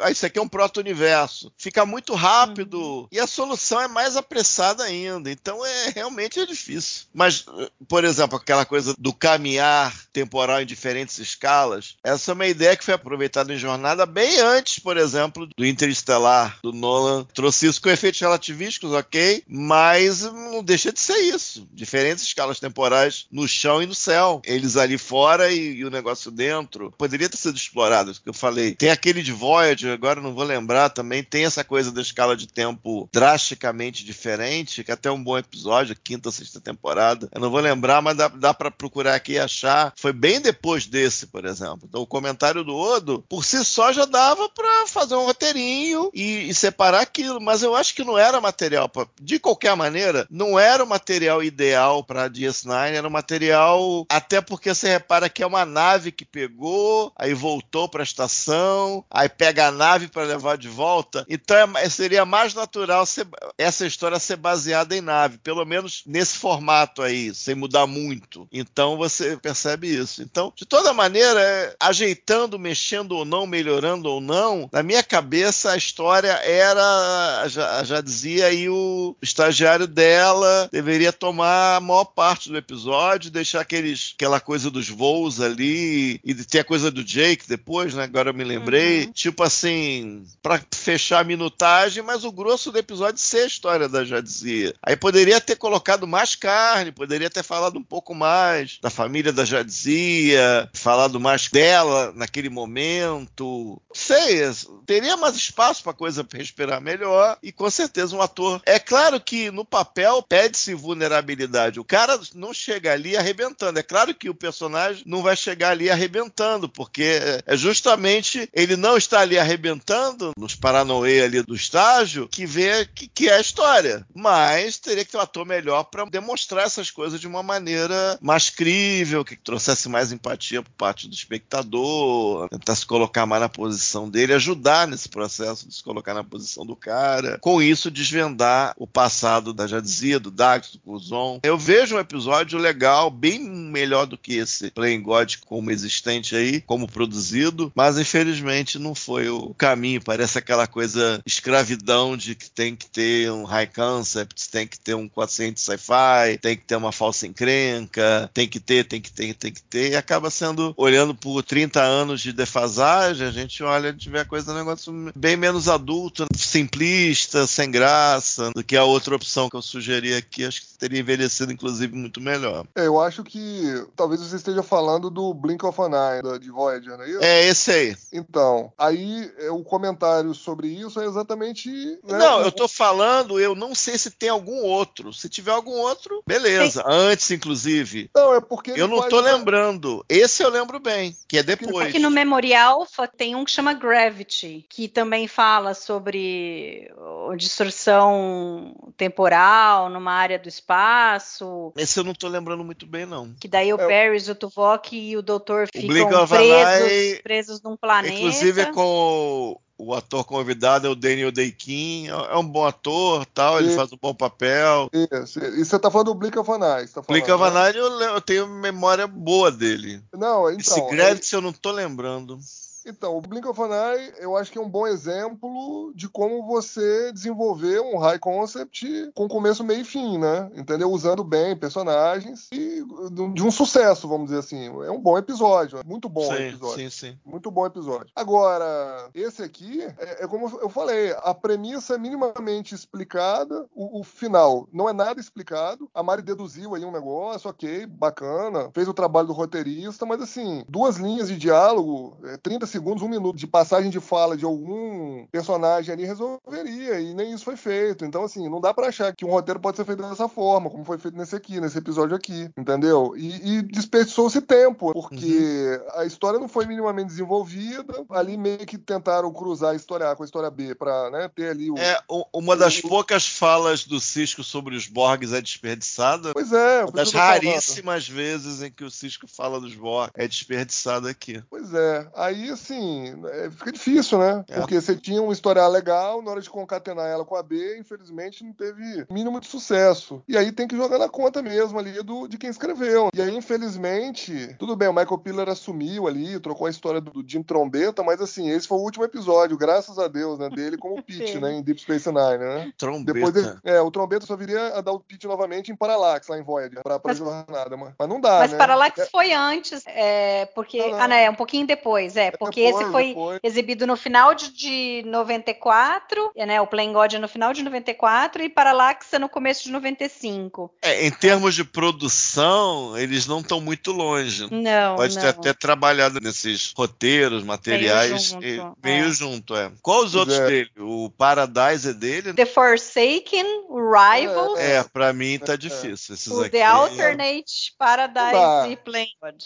ah, isso aqui é um proto-universo. Fica muito rápido e a solução é mais apressada ainda. Então é realmente é difícil. Mas, eh, por exemplo, aquela coisa do caminhar temporal em diferentes escalas, essa é uma ideia que foi aproveitada em jornada bem antes, por exemplo, do Interestelar, do Nolan. Trouxe isso com efeitos relativísticos, ok, mas não deixa de ser isso. Diferentes escalas temporais no chão e no céu. Eles ali fora e, e o negócio dentro. Poderia ter sido explorado, que eu falei. Tem aquele de Voyager, agora não vou lembrar também, tem essa coisa da escala de tempo drasticamente diferente, que até é um bom episódio, quinta sexta temporada. Eu não vou lembrar, mas dá, dá para procurar aqui e achar foi bem depois desse, por exemplo. Então o comentário do Odo, por si só, já dava para fazer um roteirinho e, e, separar aquilo. Mas eu acho que não era material, pra, de qualquer maneira, não era o material ideal para DS9, era um material. Até porque você repara que é uma nave que pegou, aí voltou para a estação, aí pega a nave para levar de volta. Então é, seria mais natural ser, essa história ser baseada em nave, pelo menos nesse formato aí, sem mudar muito. Então você percebe isso. Então, de toda maneira, é, ajeitando, mexendo ou não, melhorando ou não, na minha cabeça a história era, já, já dizia aí o estagiário dela deveria tomar a maior parte do episódio, deixar aqueles, aquela coisa dos voos ali e ter a coisa do Jake depois, né? Agora eu me lembrei, uhum. tipo assim, para fechar a minutagem, mas o grosso do episódio ser a história da Jadzia. Aí poderia ter colocado mais carne, poderia ter falado um pouco mais da família da Jadzia, falado mais dela naquele momento. Sei, teria mais espaço para coisa respirar melhor e com certeza um ator. É claro que no papel pede-se vulnerabilidade. O cara não chega ali arrebentando. É claro que o personagem não vai chegar ali arrebentando, porque é justamente ele não está ali arrebentando nos paranoia ali do estágio que vê que, que é a história. Mas teria que ter um ator melhor para demonstrar essas coisas de uma maneira mais crível, que trouxesse mais empatia por parte do espectador, tentar se colocar mais na posição dele, ajudar nesse processo de se colocar na posição do cara. Com isso, desvendar o passado da Jadzia, do Dax, do Kuzon. Eu vejo um episódio legal, bem melhor do que esse Playing God como existente aí, como produzido, mas infelizmente não foi o caminho. Parece aquela coisa escravidão de que tem que ter um high concept, tem que ter um quociente sci-fi, tem que ter uma falsa encrenca, tem que ter, tem que ter, tem que ter, e acaba sendo, olhando por 30 anos de defasagem, a gente olha de ver a coisa um negócio bem menos adulto, simplista, sem graça, do que a outra opção que eu sugeri aqui. Acho que teria envelhecido, inclusive, muito melhor. É, eu acho que talvez você esteja falando do Blink of an Eye, de Voyager, não é isso? É, esse aí. Então, aí é, o comentário sobre isso é exatamente. Né, não, eu tô falando, eu não sei se tem algum outro. Se tiver algum outro, beleza. Tem. Antes, inclusive. Não, é porque. Eu não tô lembrando. Esse eu lembro bem, que é depois. Aqui no Memorial tem um que chama Gravity, que também fala sobre distorção temporal numa área do espaço. Esse eu não tô lembrando muito bem, não. Que daí o é. Paris, o Tuvok e o Doutor ficam presos, presos num planeta. Inclusive é com o ator convidado é o Daniel Day-Kim, é um bom ator, tal, ele faz um bom papel. Isso, e você tá falando do Blink of an Eye, tá Blink of an né? Eu, eu, tenho memória boa dele. Não, então... Esse Gravity eu não tô lembrando. Então, o Blink of an Eye, eu acho que é um bom exemplo de como você desenvolver um high concept com começo, meio e fim, né? Entendeu? Usando bem personagens e de um sucesso, vamos dizer assim. É um bom episódio, muito bom sim, episódio. Sim, sim. Muito bom episódio. Agora, esse aqui, é, é como eu falei, a premissa é minimamente explicada, o, o, final não é nada explicado. A Mari deduziu aí um negócio, ok, bacana, fez o trabalho do roteirista, mas assim, duas linhas de diálogo, 30 é, segundos, um minuto de passagem de fala de algum personagem ali resolveria, e nem isso foi feito. Então, assim, não dá para achar que um roteiro pode ser feito dessa forma, como foi feito nesse aqui, nesse episódio aqui, entendeu? E, e desperdiçou-se tempo, porque uhum. a história não foi minimamente desenvolvida, ali meio que tentaram cruzar a história A com a história B para né, ter ali o. É, uma das o, poucas falas do Cisco sobre os Borgs é desperdiçada. Pois é, uma das raríssimas vezes em que o Cisco fala dos Borgs é desperdiçada aqui. Pois é, aí assim, é, fica difícil, né? É. Porque você tinha uma história legal, na hora de concatenar ela com a B, infelizmente não teve mínimo de sucesso. E aí tem que jogar na conta mesmo ali do, de quem escreveu. E aí, infelizmente, tudo bem, o Michael Piller assumiu ali, trocou a história do, do Jim Trombeta, mas assim, esse foi o último episódio, graças a Deus, né? Dele como *laughs* Pete, né? Em Deep Space Nine, né? Trombeta. Depois dele, é, o Trombeta só viria a dar o Pete novamente em Parallax, lá em Voyager, pra, pra mas, jornada, mas, mas não dá, mas né? Mas Parallax é. foi antes, é, porque. Ah, não, é um pouquinho depois, é. Porque, não. Ah, não, é um pouquinho depois. É, porque, é, porque esse foi exibido no final de, de 94, né? O Plain God é no final de 94 e Paralaxa é no começo de 95. É, em termos de produção, eles não estão muito longe. Não. Pode não. ter até trabalhado nesses roteiros, materiais. Meio junto, e, é. meio é. junto é. Qual os outros é. dele? O Paradise é dele? The Forsaken, o Rivals. É, é, pra mim tá difícil. Esses o aqui. The Alternate, Paradise e Plain God.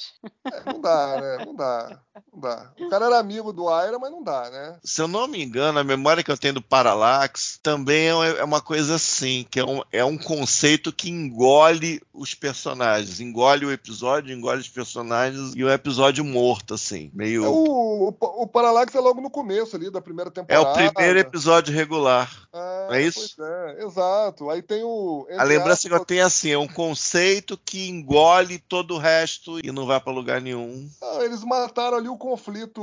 não dá, né? Não dá. Não dá era amigo do Aira, mas não dá, né? Se eu não me engano, a memória que eu tenho do Parallax também é é uma coisa assim, que é um, é um conceito que engole os personagens, engole o episódio, engole os personagens e o episódio morto, assim, meio. É o, o, o Parallax é logo no começo ali da primeira É temporada. o primeiro episódio regular. É, não é isso? É, exato. Aí tem o. A lembrança que eu tenho é assim, é um conceito que engole todo o resto e não vai pra lugar nenhum. ah, eles mataram ali o conflito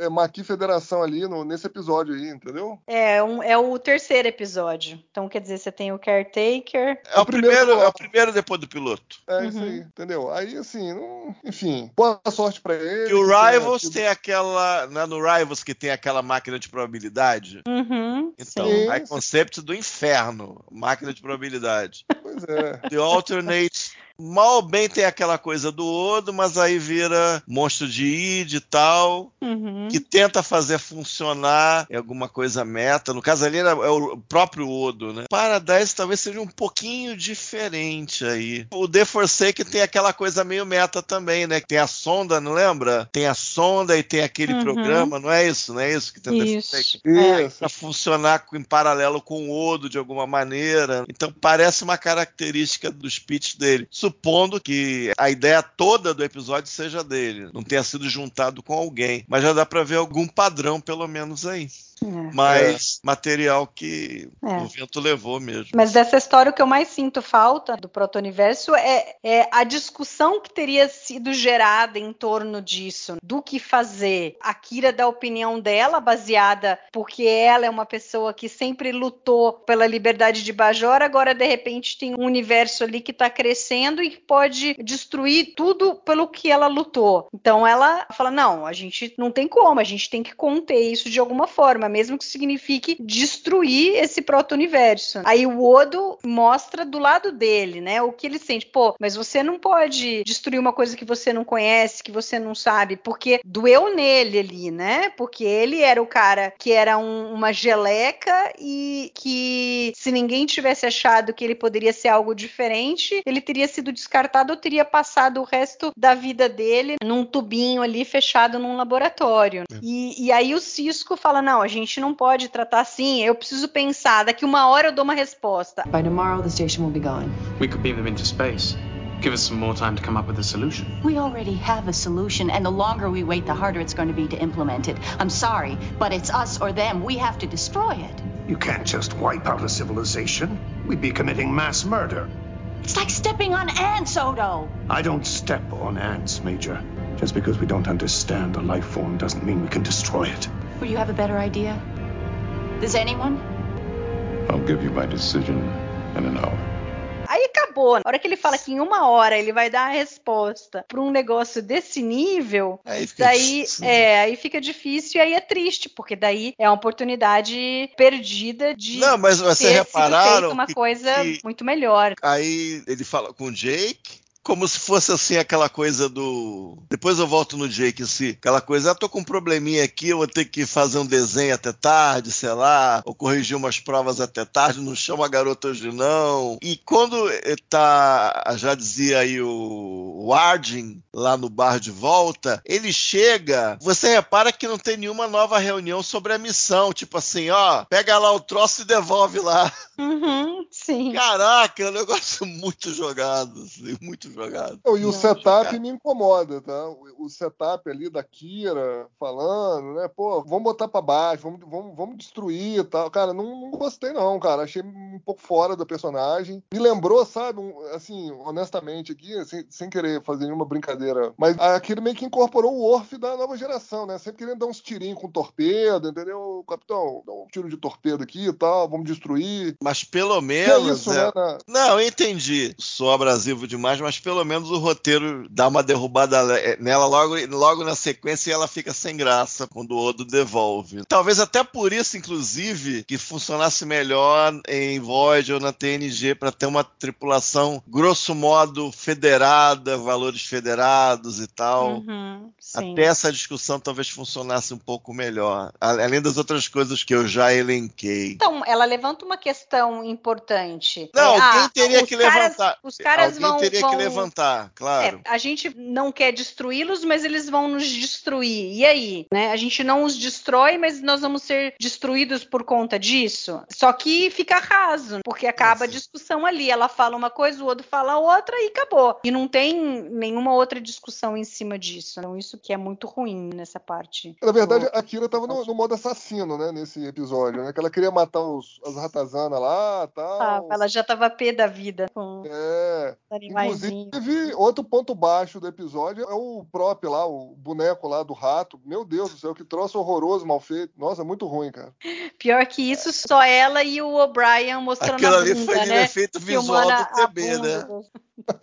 é, é, Maqui Federação ali no, nesse episódio aí, entendeu? É, um, é o terceiro episódio. Então, quer dizer, você tem o Caretaker. É o, o primeiro primeiro, é o primeiro depois do piloto. É isso Uhum. aí, entendeu? Aí assim, não- enfim, boa sorte pra ele. E o Rivals tem aquela. Não é no Rivals que tem aquela máquina de probabilidade? Uhum, Então, sim. High Concept do inferno, máquina de probabilidade. Pois é. The Alternate, mal ou bem tem aquela coisa do Odo, mas aí vira monstro de id e tal, Uhum. que tenta fazer funcionar alguma coisa meta. No caso ali era- é o próprio Odo, né? Paradise talvez seja um pouquinho diferente aí. O The Forsaken tem aquela coisa meio meta também, né? Tem a sonda, não lembra? Tem a sonda e tem aquele Uhum. programa, não é isso? Não é isso que tem The Isso. Forsaken? É. Isso. para funcionar em paralelo com o Odo de alguma maneira. Então parece uma característica do speech dele, supondo que a ideia toda do episódio seja dele, não tenha sido juntado com alguém, mas já dá para ver algum padrão pelo menos aí. É. Mas material que É. o vento levou mesmo. Mas dessa história, o que eu mais sinto falta do proto-universo é, é a discussão que teria sido gerada em torno disso, do que fazer. A Kira dá a opinião dela, baseada porque ela é uma pessoa que sempre lutou pela liberdade de Bajor, agora de repente tem um universo ali que está crescendo e que pode destruir tudo pelo que ela lutou. Então ela fala: não, a gente não tem como, a gente tem que conter isso de alguma forma, mesmo que signifique destruir esse proto-universo. Aí o Odo mostra do lado dele, né? O que ele sente. Pô, mas você não pode destruir uma coisa que você não conhece, que você não sabe, porque doeu nele ali, né? Porque ele era o cara que era um- uma geleca e que se ninguém tivesse achado que ele poderia ser algo diferente, ele teria sido descartado ou teria passado o resto da vida dele num tubinho ali fechado num laboratório. E, e aí o Cisco fala: não, a gente não pode tratar assim, eu preciso pensar, daqui uma hora eu dou uma resposta. By tomorrow, the station will be gone. We could beam them into space. Give us some more time to come up with a solution. We already have a solution, and the longer we wait, the harder it's going to be to implement it. I'm sorry, but it's us or them. We have to destroy it. You can't just wipe out a civilization. We'd be committing mass murder. It's like stepping on ants, Odo. I don't step on ants, Major. Just because we don't understand a life form doesn't mean we can destroy it. Or you have a better idea? Does anyone? I'll give you my decision in an hour. Aí acabou. Na hora que ele fala que em uma hora ele vai dar a resposta para um negócio desse nível, Aí fica daí difícil. é, aí fica difícil e aí é triste, porque daí é uma oportunidade perdida de Não, mas ter vocês sido repararam feito uma que- coisa que- muito melhor. Aí ele fala com o Jake. Como se fosse assim aquela coisa do. Depois eu volto no Jake em si. Aquela coisa, ah, tô com um probleminha aqui, eu vou ter que fazer um desenho até tarde, sei lá, ou corrigir umas provas até tarde, não chama a garota hoje não. E quando tá, já dizia aí o, o lá no bar de volta, ele chega, você repara que não tem nenhuma nova reunião sobre a missão, tipo assim, ó, pega lá o troço e devolve lá. Uhum, sim. Caraca, é um negócio *laughs* muito jogado, assim, muito jogado. Não, e o Não, setup cara. me incomoda, tá? O, o setup ali da Kira falando, né? Pô, vamos botar pra baixo, vamos, vamos, vamos destruir e tal. Cara, não, não gostei, não, cara. Achei um pouco fora do personagem. Me lembrou, sabe, um- assim, honestamente aqui, sem, sem querer fazer nenhuma brincadeira, mas a Kira meio que incorporou o Orf da nova geração, né? Sempre querendo dar uns tirinhos com torpedo, entendeu? Capitão, dá um tiro de torpedo aqui e tal, vamos destruir. Mas pelo menos menos. isso, é. né? na- Não, eu entendi. Sou abrasivo demais, mas pelo menos o roteiro dá uma derrubada le- nela logo, logo na sequência e ela fica sem graça quando o Odo devolve. Talvez até por isso, inclusive, que funcionasse melhor em Voyager ou na TNG para ter uma tripulação grosso modo federada, valores federados e tal. Uhum. Até essa discussão talvez funcionasse um pouco melhor, além das outras coisas que eu já elenquei. Então, ela levanta uma questão importante. Não, É, alguém ah, teria os que caras- levantar. Os caras alguém vão. teria vão- que levantar, claro. É, a gente não quer destruí-los, mas eles vão nos destruir. E aí? Né? A gente não os destrói, mas nós vamos ser destruídos por conta disso? Só que fica raso, porque acaba a discussão ali. Ela fala uma coisa, o outro fala outra e acabou. E não tem nenhuma outra discussão em cima disso. Então, isso que é muito ruim nessa parte. Na verdade, a Kira tava no, no modo assassino, né? Nesse episódio, né? Que ela queria matar os, as ratazanas lá tal. Ah, ela já tava pé da vida com É. os animaizinhos. Inclusive, outro ponto baixo do episódio é o próprio lá, o boneco lá do rato. Meu Deus do céu, que troço horroroso, mal feito. Nossa, muito ruim, cara. Pior que isso, só ela e o O'Brien mostrando Aquilo a ali bunda, foi de né? efeito visual Filmando do TB, bunda né?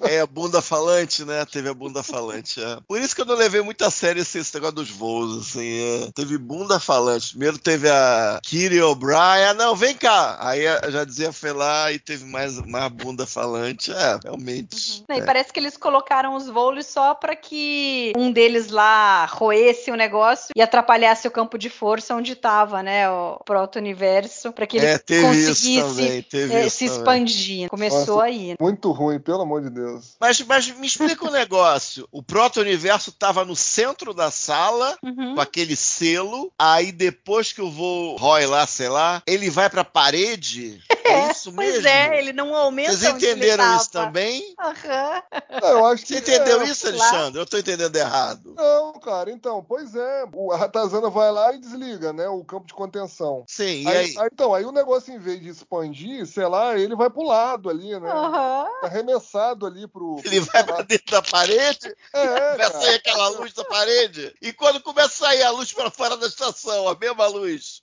É, a bunda falante, né? Teve a bunda falante. é. Por isso que eu não levei muito a sério esse, esse negócio dos voos, assim. é. Teve bunda falante. Primeiro teve a Kiri O'Brien. Ah, não, vem cá. Aí já dizia foi lá e teve mais, mais bunda falante. É, realmente. E É. parece que eles colocaram os voos só para que um deles lá roesse o negócio e atrapalhasse o campo de força onde estava, né, o proto-universo, para que ele É, teve isso conseguisse também, teve isso se também. expandir. Começou Nossa, aí. Muito ruim, pelo amor de Deus. Mas, mas me explica um negócio. O proto-universo estava no centro da sala, Uhum. com aquele selo. Aí depois que o voo Roy lá, sei lá, ele vai pra parede. *laughs* É isso Pois mesmo? é, ele não aumenta Vocês onde ele entenderam isso também? Aham. Não, eu acho que. Você entendeu é, isso, lá. Alexandre? Eu tô entendendo errado. Não, cara, então, pois é. O, a ratazana vai lá e desliga, né? O campo de contenção. Sim, e Aí, aí? aí, então, aí o negócio, em vez de expandir, sei lá, ele vai pro lado ali, né? Aham. Arremessado ali pro. Ele vai pra dentro da parede, É, começa a sair aquela luz da parede. E quando começa a sair a luz para fora da estação, a mesma luz.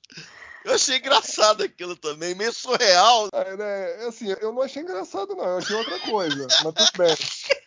Eu achei engraçado aquilo também, meio surreal. É, né, assim, eu não achei engraçado, não. Eu achei outra coisa. mas tudo bem. *laughs*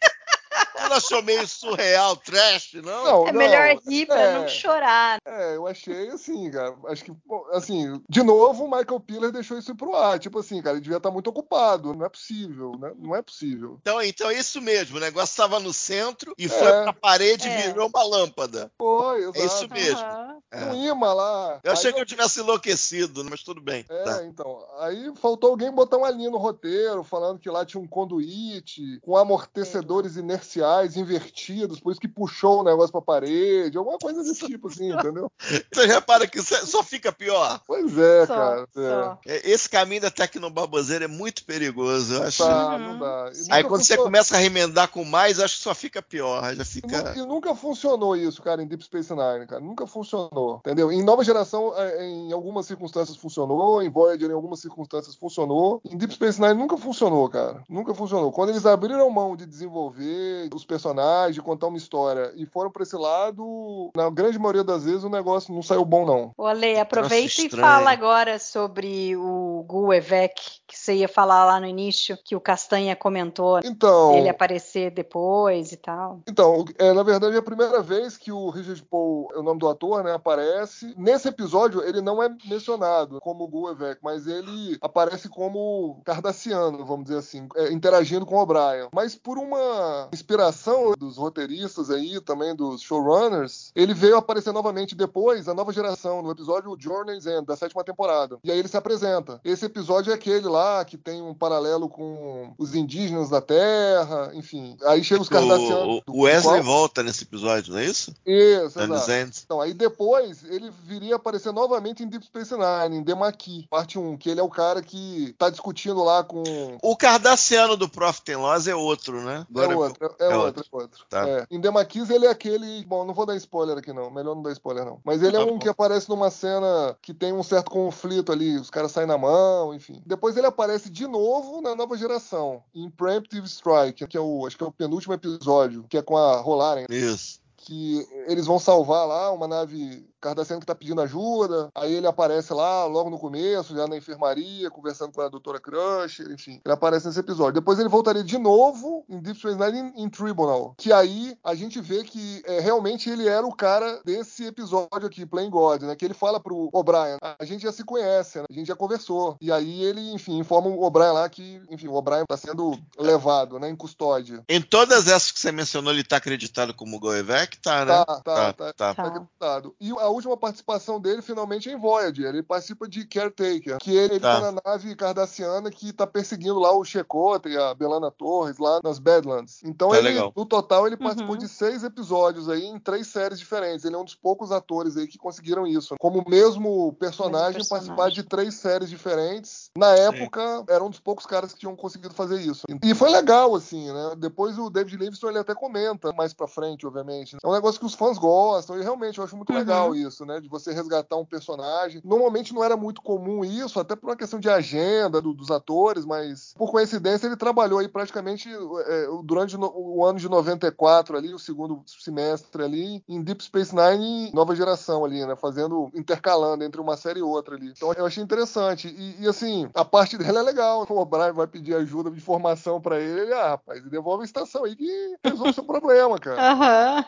Ela achou meio surreal, trash, não? Não, É não, melhor rir pra é, não chorar. É, eu achei assim, cara. Acho que, assim, de novo, o Michael Piller deixou isso pro ar. Tipo assim, cara, ele devia estar muito ocupado. Não é possível, né? Não é possível. Então, então é isso mesmo, o negócio estava no centro e foi É. pra parede e É. virou uma lâmpada. Foi, exato. É isso mesmo. Aham. É. Um imã lá. Eu achei Aí que eu tivesse enlouquecido, mas tudo bem. É, Tá. então. Aí faltou alguém botar uma linha no roteiro, falando que lá tinha um conduíte com amortecedores inerciais invertidos, por isso que puxou o negócio pra parede, alguma coisa desse tipo, assim, *laughs* entendeu? Você repara que é- só fica pior. Pois é, Só, cara. é. só. É, Esse caminho da tecnobaboseira é muito perigoso, eu acho. Tá, Uhum. não dá. E Aí quando você funcionou- começa a remendar com mais, acho que só fica pior. Já E fica. E nunca funcionou isso, cara, em Deep Space Nine, cara. Nunca funcionou, entendeu? Em Nova Geração, é, em algumas circunstâncias funcionou, em Voyager, em algumas circunstâncias funcionou. Em Deep Space Nine nunca funcionou, cara. Nunca funcionou. Quando eles abriram mão de desenvolver os personagens, de contar uma história, e foram pra esse lado, na grande maioria das vezes o negócio não saiu bom, não. Ô, Ale, aproveita e fala agora sobre o Guevec, que você ia falar lá no início, que o Castanha comentou Então. ele aparecer depois e tal. Então, é, na verdade, é a primeira vez que o Richard Paul, é o nome do ator, né, aparece. Nesse episódio, ele não é mencionado como Guevec, mas ele aparece como cardassiano, vamos dizer assim, é, interagindo com o O'Brien. Mas por uma inspiração dos roteiristas aí, também dos showrunners, ele veio aparecer novamente depois, a nova geração, no episódio Journey's End, da sétima temporada. E aí ele se apresenta. Esse episódio é aquele lá que tem um paralelo com os indígenas da Terra, enfim. Aí chega os cardassianos. O, o Wesley volta nesse episódio, não é isso? Isso, exato. End. Então, aí depois ele viria aparecer novamente em Deep Space Nine, em Demaki, parte 1, que ele é o cara que tá discutindo lá com. O cardassiano do Profit and Loss é outro, né? Agora é outro, é, é outro, é outro. Tá. É. Em Demakis ele é aquele. Bom, não vou dar spoiler aqui não, melhor não dar spoiler não. Mas ele é Tá um bom. que aparece numa cena que tem um certo conflito ali, os caras saem na mão, enfim. Depois ele aparece de novo na nova geração, em Preemptive Strike, que é o, acho que é o penúltimo episódio, que é com a Rolaren Isso. que eles vão salvar lá uma nave Cardassiano que tá pedindo ajuda, aí ele aparece lá logo no começo, já na enfermaria, conversando com a doutora Crush, enfim, ele aparece nesse episódio. Depois ele voltaria de novo em Deep Space Nine em, em Tribunal, que aí a gente vê que é, realmente ele era o cara desse episódio aqui, Playing God, né, que ele fala pro O'Brien, a gente já se conhece, né, a gente já conversou, e aí ele, enfim, informa o O'Brien lá que, enfim, o O'Brien tá sendo levado, né, em custódia. Em todas essas que você mencionou, ele tá acreditado como Goevec? Tá, né? Tá, tá, tá, tá, tá. tá acreditado. E a última participação dele, finalmente, é em Voyager. Ele participa de Caretaker, que ele, ele tá. Tá. na nave cardassiana que tá perseguindo lá o Checota e a Belana Torres lá nas Badlands. Então, Tá ele, legal. no total, ele participou Uhum. de seis episódios aí em três séries diferentes. Ele é um dos poucos atores aí que conseguiram isso. Como o mesmo personagem, Mesmo participar personagem. de três séries diferentes. Na época, era um dos poucos caras que tinham conseguido fazer isso. E foi legal, assim, né? Depois o David Livingston, ele até comenta mais pra frente, obviamente. É um negócio que os fãs gostam, e realmente eu acho muito Uhum. legal isso, né? De você resgatar um personagem. Normalmente não era muito comum isso, até por uma questão de agenda do- dos atores, mas por coincidência ele trabalhou aí praticamente é, durante no- o ano de 94 ali, o segundo semestre ali, em Deep Space Nine nova geração ali, né? Fazendo, intercalando entre uma série e outra ali. Então eu achei interessante. E, e, assim, a parte *laughs* dele é legal. O O'Brien vai pedir ajuda de formação pra ele, ele, ah, rapaz, devolve a estação aí que resolve o seu problema, cara.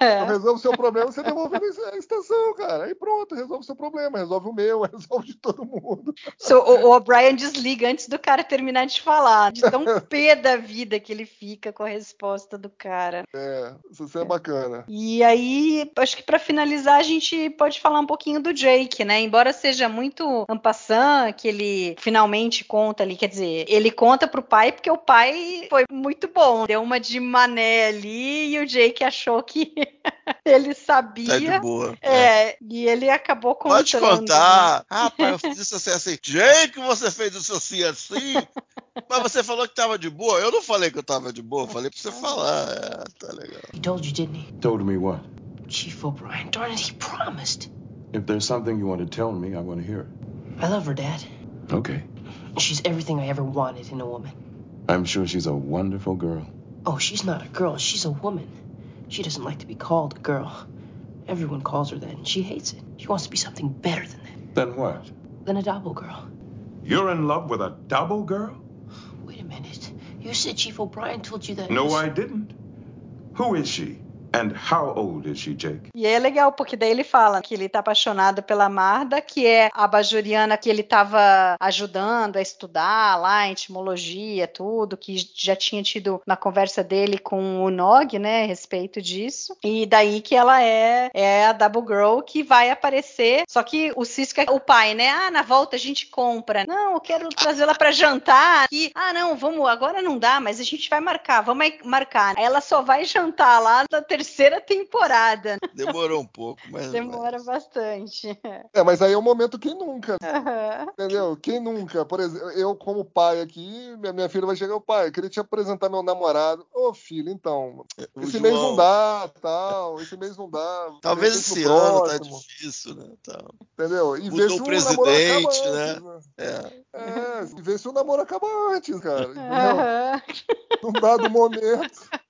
Eu é. resolvo o seu problema, você devolve a estação, cara. Aí pronto, resolve o seu problema, resolve o meu, *laughs* resolve de todo mundo. So, o, o O'Brien desliga antes do cara terminar de falar, de tão *laughs* pé da vida que ele fica com a resposta do cara. É, isso é bacana. E aí, acho que para finalizar, a gente pode falar um pouquinho do Jake, né? Embora seja muito ampassant, que ele finalmente conta ali, quer dizer, ele conta pro pai porque o pai foi muito bom, deu uma de mané ali e o Jake achou que *laughs* ele sabia. Tá de boa. É, e ele acabou contando. Pode contar. Ah, pai, eu fiz isso assim, assim. Jake, você fez isso assim, assim. Mas você falou que tava de boa. Eu não falei que eu tava de boa. Falei pra você falar. É, tá legal. He told you, didn't he? Told me what? Chief O'Brien, darn it, he promised. If there's something you want to tell me, I want to hear it. I love her, Dad. Okay. She's everything I ever wanted in a woman. I'm sure she's a wonderful girl. Oh, she's not a girl, she's a woman. She doesn't like to be called a girl. Everyone calls her that, and she hates it. She wants to be something better than that, Then what? than a double girl. You're in love with a double girl? Wait a minute. You said Chief O'Brien told you that. No, I didn't. Who is she? And how old is she, Jake? E é legal, porque daí ele fala que ele tá apaixonado pela Marda, que é a bajoriana que ele tava ajudando a estudar lá, etimologia, tudo, que já tinha tido na conversa dele com o Nog, né, a respeito disso. E daí que ela é, é a Double Girl que vai aparecer, só que o Cisco é o pai, né? Ah, na volta a gente compra. Não, eu quero trazê-la pra jantar. E, ah, não, vamos, agora não dá, mas a gente vai marcar, vamos marcar. Ela só vai jantar lá na terceira temporada. Demorou um pouco, mas. Demora bastante. É, mas aí é o momento quem nunca, Aham. entendeu? Quem nunca? Por exemplo, eu como pai aqui, minha, minha filha vai chegar, o pai, eu queria te apresentar meu namorado. Ô, filho, então, O esse João- mês não dá, tal, esse mês não dá. Talvez esse ano tá próximo, difícil, né? Tal. Entendeu? E Mudou o presidente, antes, né? né? É. É, e ver se o namoro acaba antes, cara. Entendeu? Aham. Num dado momento. *laughs*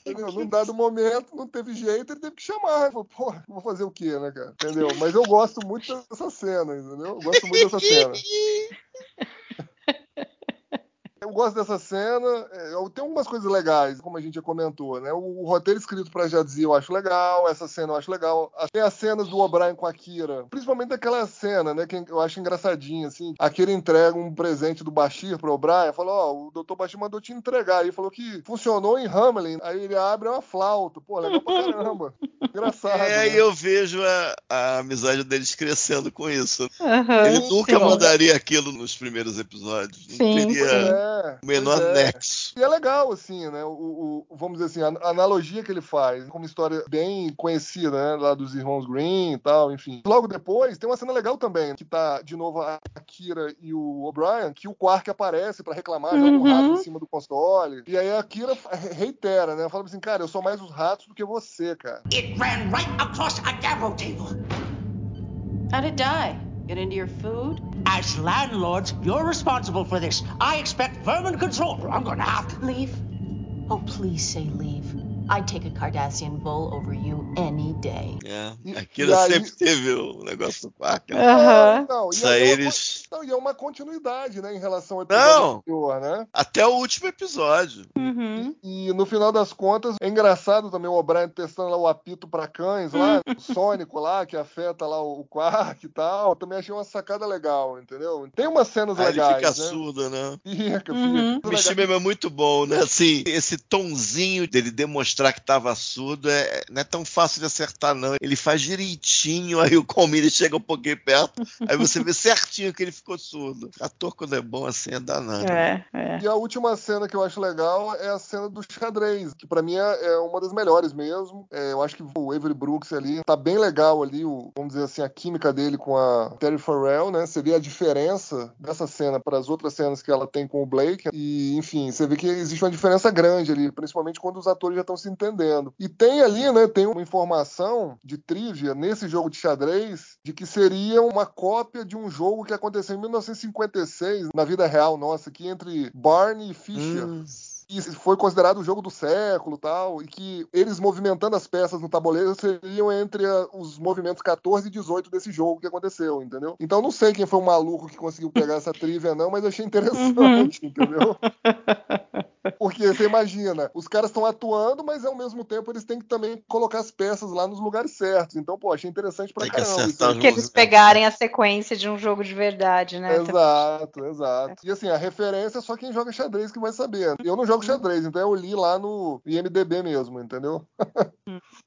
Entendeu? *laughs* Num dado momento, não teve jeito, ele teve que chamar. Ele falou, pô, vou fazer o quê, né, cara? Entendeu? Mas eu gosto muito dessa cena, entendeu? Eu gosto muito dessa cena. *laughs* Eu gosto dessa cena. é, eu- Tem algumas coisas legais, como a gente já comentou, né? O, o roteiro escrito pra Jadzia eu acho legal, essa cena eu acho legal. A- Tem as cenas do O'Brien com a Kira, principalmente aquela cena, né? Que eu acho engraçadinha, assim. A Kira entrega um presente do Bashir pro O'Brien, falou: Ó, o Dr. Bashir mandou te entregar. Aí falou que funcionou em Hamelin. Aí ele abre uma flauta. Pô, legal pra caramba. *laughs* Engraçado. É, né? e eu vejo a, a amizade deles crescendo com isso. Aham. Ele nunca Sim. mandaria aquilo nos primeiros episódios. Não Sim, teria É, o menor é. nexo. E é legal, assim, né? O, o- vamos dizer assim, a, analogia que ele faz, como história bem conhecida, né? Lá dos irmãos Green e tal, enfim. Logo depois, tem uma cena legal também, que tá, de novo, a Kira e o O'Brien, que o Quark aparece pra reclamar, joga um Uhum. rato em cima do console. E aí a Kira reitera, né? Fala assim, cara, eu sou mais os ratos do que você, cara. It ran right across a gavo table. How'd it die? Get into your food? As landlords, you're responsible for this. I expect vermin control. I'm gonna have to Leave? Oh, please say leave. I'd take a Cardassian bull over you any day. É, E- aquilo e aí- sempre teve o negócio do parque. né? Aham. Não, e Isso aí aí é uma- eles. Não, e é uma continuidade, né, em relação ao episódio Não. anterior, né? Até o último episódio. Uhum. E no final das contas, é engraçado também o O'Brien testando lá o apito para cães lá, o sônico lá, que afeta lá o Quark e tal. Também achei uma sacada legal, entendeu? Tem umas cenas Aí ele legais, fica né? surdo, né? Fica, Uhum. fica. O Michi mesmo é muito bom, né? Assim, esse tonzinho dele demonstrar que tava surdo é, não é tão fácil de acertar, não. Ele faz direitinho, aí o Comini chega um pouquinho perto, aí você vê certinho que ele ficou surdo. Ator, quando é bom assim, é danado. É, é. E a última cena que eu acho legal é a cena do xadrez, que pra mim é, é uma das melhores mesmo. É, eu acho que o Avery Brooks ali tá bem legal ali, o, vamos dizer assim, a química dele com a Terry Farrell, né? Você vê a diferença dessa cena para as outras cenas que ela tem com o Blake. E, enfim, você vê que existe uma diferença grande ali, principalmente quando os atores já estão se entendendo. E tem ali, né, tem uma informação de trivia nesse jogo de xadrez de que seria uma cópia de um jogo que aconteceu em 1956, na vida real nossa, aqui entre Barney e Fischer. Hum. Foi considerado o jogo do século tal, e que eles movimentando as peças no tabuleiro seriam entre a- os movimentos 14 e 18 desse jogo que aconteceu, entendeu? Então não sei quem foi o maluco que conseguiu pegar essa trivia, não, mas achei interessante, entendeu? Porque você imagina, os caras estão atuando, mas ao mesmo tempo eles têm que também colocar as peças lá nos lugares certos. Então, pô, achei interessante pra Tem que caramba. os Que eles pegarem a sequência de um jogo de verdade, né? Exato, exato. E assim, a referência é só quem joga xadrez que vai saber. Eu não jogo xadrez, então eu li lá no IMDB mesmo, entendeu?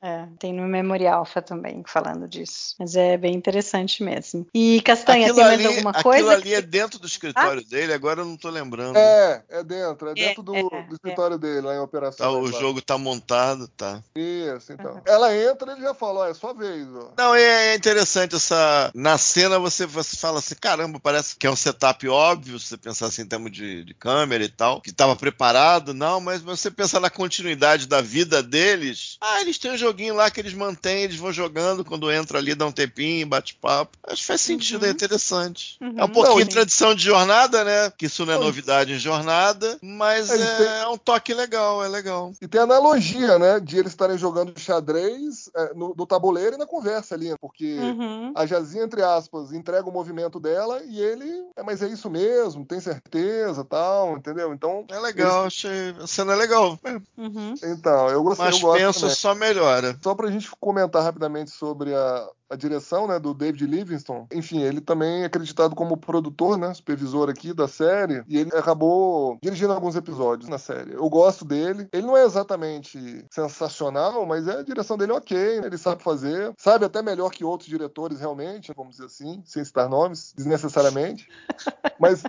É, tem no Memorial Alpha também falando disso. Mas é bem interessante mesmo. E Castanha, Aquilo tem mais ali, alguma aquilo coisa? ali é dentro do escritório dele, agora eu não tô lembrando. É, é dentro, é dentro do, é, do escritório dele, lá em Tá, operações. o lá. jogo tá montado, tá. Isso, então. Ela entra ele já fala, ó, é sua vez, ó. Não, é, é interessante essa. Na cena você, você fala assim: caramba, parece que é um setup óbvio, se você pensar assim em termos de, de câmera e tal, que estava preparado, não, mas você pensar na continuidade da vida deles. Ah, eles têm um joguinho lá que eles mantêm, eles vão jogando quando entra ali, dá um tempinho, bate papo. Acho que faz sentido, é interessante. Uhum. É um pouquinho Não, de tradição de jornada, né? Que isso não é novidade em jornada, mas Eles é, têm- é um toque legal, é legal. E tem analogia, né, de eles estarem jogando xadrez é, no, no tabuleiro e na conversa ali, né, porque Uhum. a Jazinha, entre aspas, entrega o movimento dela e ele, é, mas é isso mesmo, tem certeza, tal, entendeu? Então, É legal, achei. A cena é legal. É, Uhum. então, eu gostei, mas eu gosto penso também. só melhora. Só pra gente comentar rapidamente sobre a, a direção, né, do David Livingston. Enfim, ele também é acreditado como produtor, né, supervisor aqui da série, e ele acabou dirigindo alguns episódios na série. Eu gosto dele. Ele não é exatamente sensacional, mas é, a direção dele é ok, né, ele sabe fazer, sabe até melhor que outros diretores realmente, vamos dizer assim, sem citar nomes, desnecessariamente. *laughs* Mas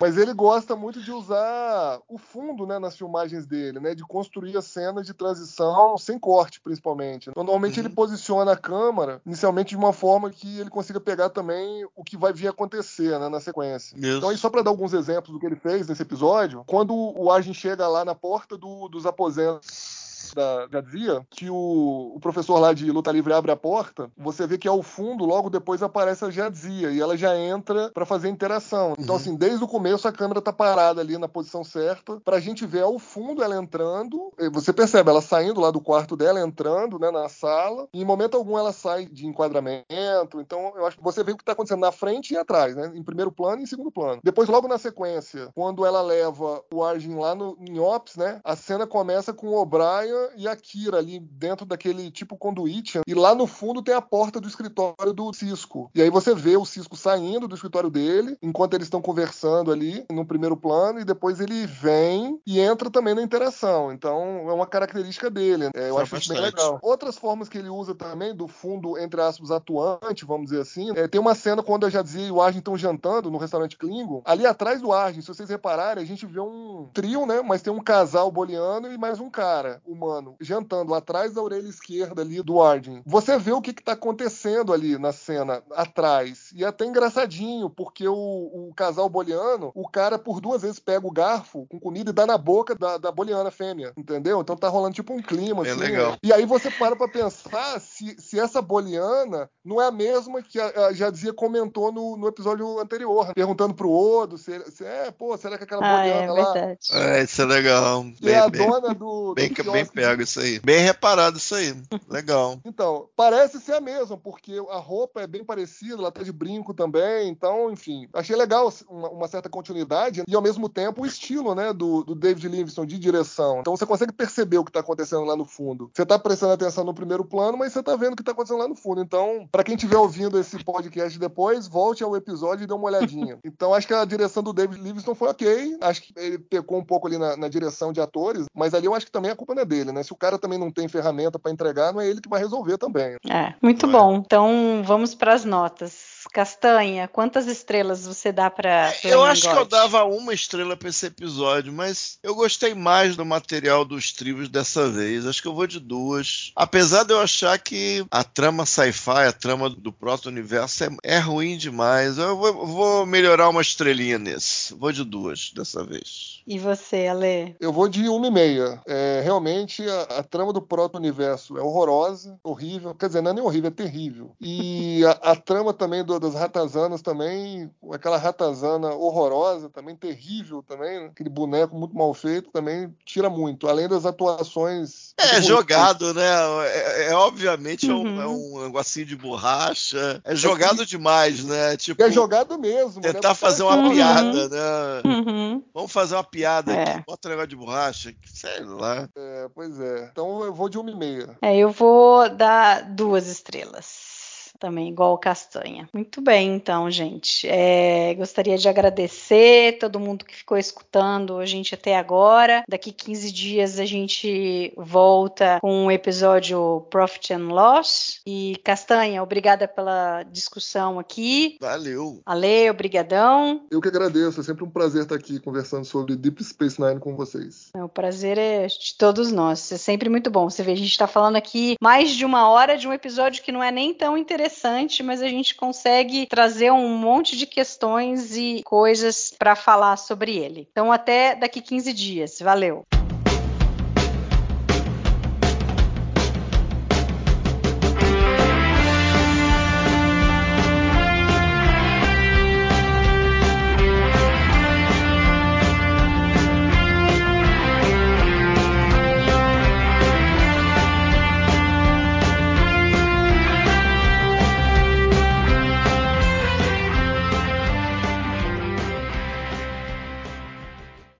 mas ele gosta muito de usar o fundo né, nas filmagens dele, né? De construir as cenas de transição sem corte, principalmente. Então, normalmente Uhum. ele posiciona a câmera inicialmente de uma forma que ele consiga pegar também o que vai vir acontecer né, na sequência. Isso. Então, aí, só para dar alguns exemplos do que ele fez nesse episódio, quando o Arjun chega lá na porta do- dos aposentos da Jadzia, que o, o professor lá de luta livre abre a porta, você vê que ao fundo, logo depois aparece a Jadzia e ela já entra pra fazer interação. Então, Uhum. assim, desde o começo a câmera tá parada ali na posição certa pra gente ver ao fundo ela entrando. E Você percebe ela saindo lá do quarto dela, entrando, né, na sala. E em momento algum ela sai de enquadramento. Então, eu acho que você vê o que tá acontecendo na frente e atrás, né? Em primeiro plano e em segundo plano. Depois, logo na sequência, quando ela leva o Arjun lá no, em Ops, né? A cena começa com o O'Brien e a Kira ali dentro daquele tipo conduíte. E lá no fundo tem a porta do escritório do Cisco. E aí você vê o Cisco saindo do escritório dele, enquanto eles estão conversando ali no primeiro plano, e depois ele vem e entra também na interação. Então é uma característica dele. É, eu Foi acho isso bem bastante. legal. Outras formas que ele usa também do fundo, entre aspas, atuante, vamos dizer assim, é, tem uma cena quando a Jadzia e o Arjun estão jantando no restaurante Klingon. Ali atrás do Arjun, se vocês repararem, a gente vê um trio, né? Mas tem um casal boliano e mais um cara humano jantando atrás da orelha esquerda ali do Arjun. Você vê o que, que tá acontecendo ali na cena atrás. E é até engraçadinho, porque o, o casal boliano, o cara por duas vezes pega o garfo com comida e dá na boca da, da boliana fêmea, entendeu? Então tá rolando tipo um clima, É assim. legal. E aí você para pra pensar se, se essa boliana não é a mesma que a, a Jadzia comentou no, no episódio anterior, perguntando pro Odo se, se é, pô, será que aquela Ah, é boliana lá verdade. É, isso é legal. é a Bem, bem, dona do, do bem, bem quiosque pego isso aí. Bem reparado isso aí. *laughs* Legal. Então, parece ser a mesma, porque a roupa é bem parecida, ela tá de brinco também, então, enfim. Achei legal uma, uma certa continuidade e, ao mesmo tempo, o estilo, né, do, do David Livingston de direção. Então, você consegue perceber o que tá acontecendo lá no fundo. Você tá prestando atenção no primeiro plano, mas você tá vendo o que tá acontecendo lá no fundo. Então, para quem estiver ouvindo esse podcast depois, volte ao episódio e dê uma olhadinha. *laughs* Então, acho que a direção do David Livingston foi ok. Acho que ele pecou um pouco ali na, na direção de atores, mas ali eu acho que também a culpa não é dele, né? Se o cara também não tem ferramenta para entregar, não é ele que vai resolver também. É, muito bom. Então, vamos para as notas. Castanha, quantas estrelas você dá para Eu acho que eu dava uma estrela para esse episódio, mas eu gostei mais do material dos tribos dessa vez. Acho que eu vou de duas. Apesar de eu achar que a trama sci-fi, a trama do proto-universo é, é, ruim demais. Eu vou, vou, melhorar uma estrelinha nesse. Vou de duas dessa vez. E você, Ale? Eu vou de uma e meia. É, realmente, a, a trama do proto-universo é horrorosa, horrível. Quer dizer, não é nem horrível, é terrível. E a, a trama também do, das ratazanas também, aquela ratazana horrorosa, também terrível também, né? aquele boneco muito mal feito também tira muito, além das atuações. É jogado, né? É, é obviamente uhum. é, um, é um negocinho de borracha, é jogado é, demais, né? Tipo, é jogado mesmo. Né? Tentar né? fazer uma uhum. piada, né? Uhum. Vamos fazer uma piada é. aqui, bota um negócio de borracha, sei lá. É, pois é. Então eu vou de uma e meia. É, eu vou dar duas estrelas também, igual o Castanha. Muito bem, então, gente. É, gostaria de agradecer todo mundo que ficou escutando a gente até agora. Daqui 15 dias a gente volta com um episódio Profit and Loss. E Castanha, obrigada pela discussão aqui. Valeu. Ale, obrigadão. Eu que agradeço, é sempre um prazer estar aqui conversando sobre Deep Space Nine com vocês. É, o prazer é de todos nós, é sempre muito bom. Você vê, a gente está falando aqui mais de uma hora de um episódio que não é nem tão interessante interessante, mas a gente consegue trazer um monte de questões e coisas para falar sobre ele. Então, até daqui 15 dias. Valeu!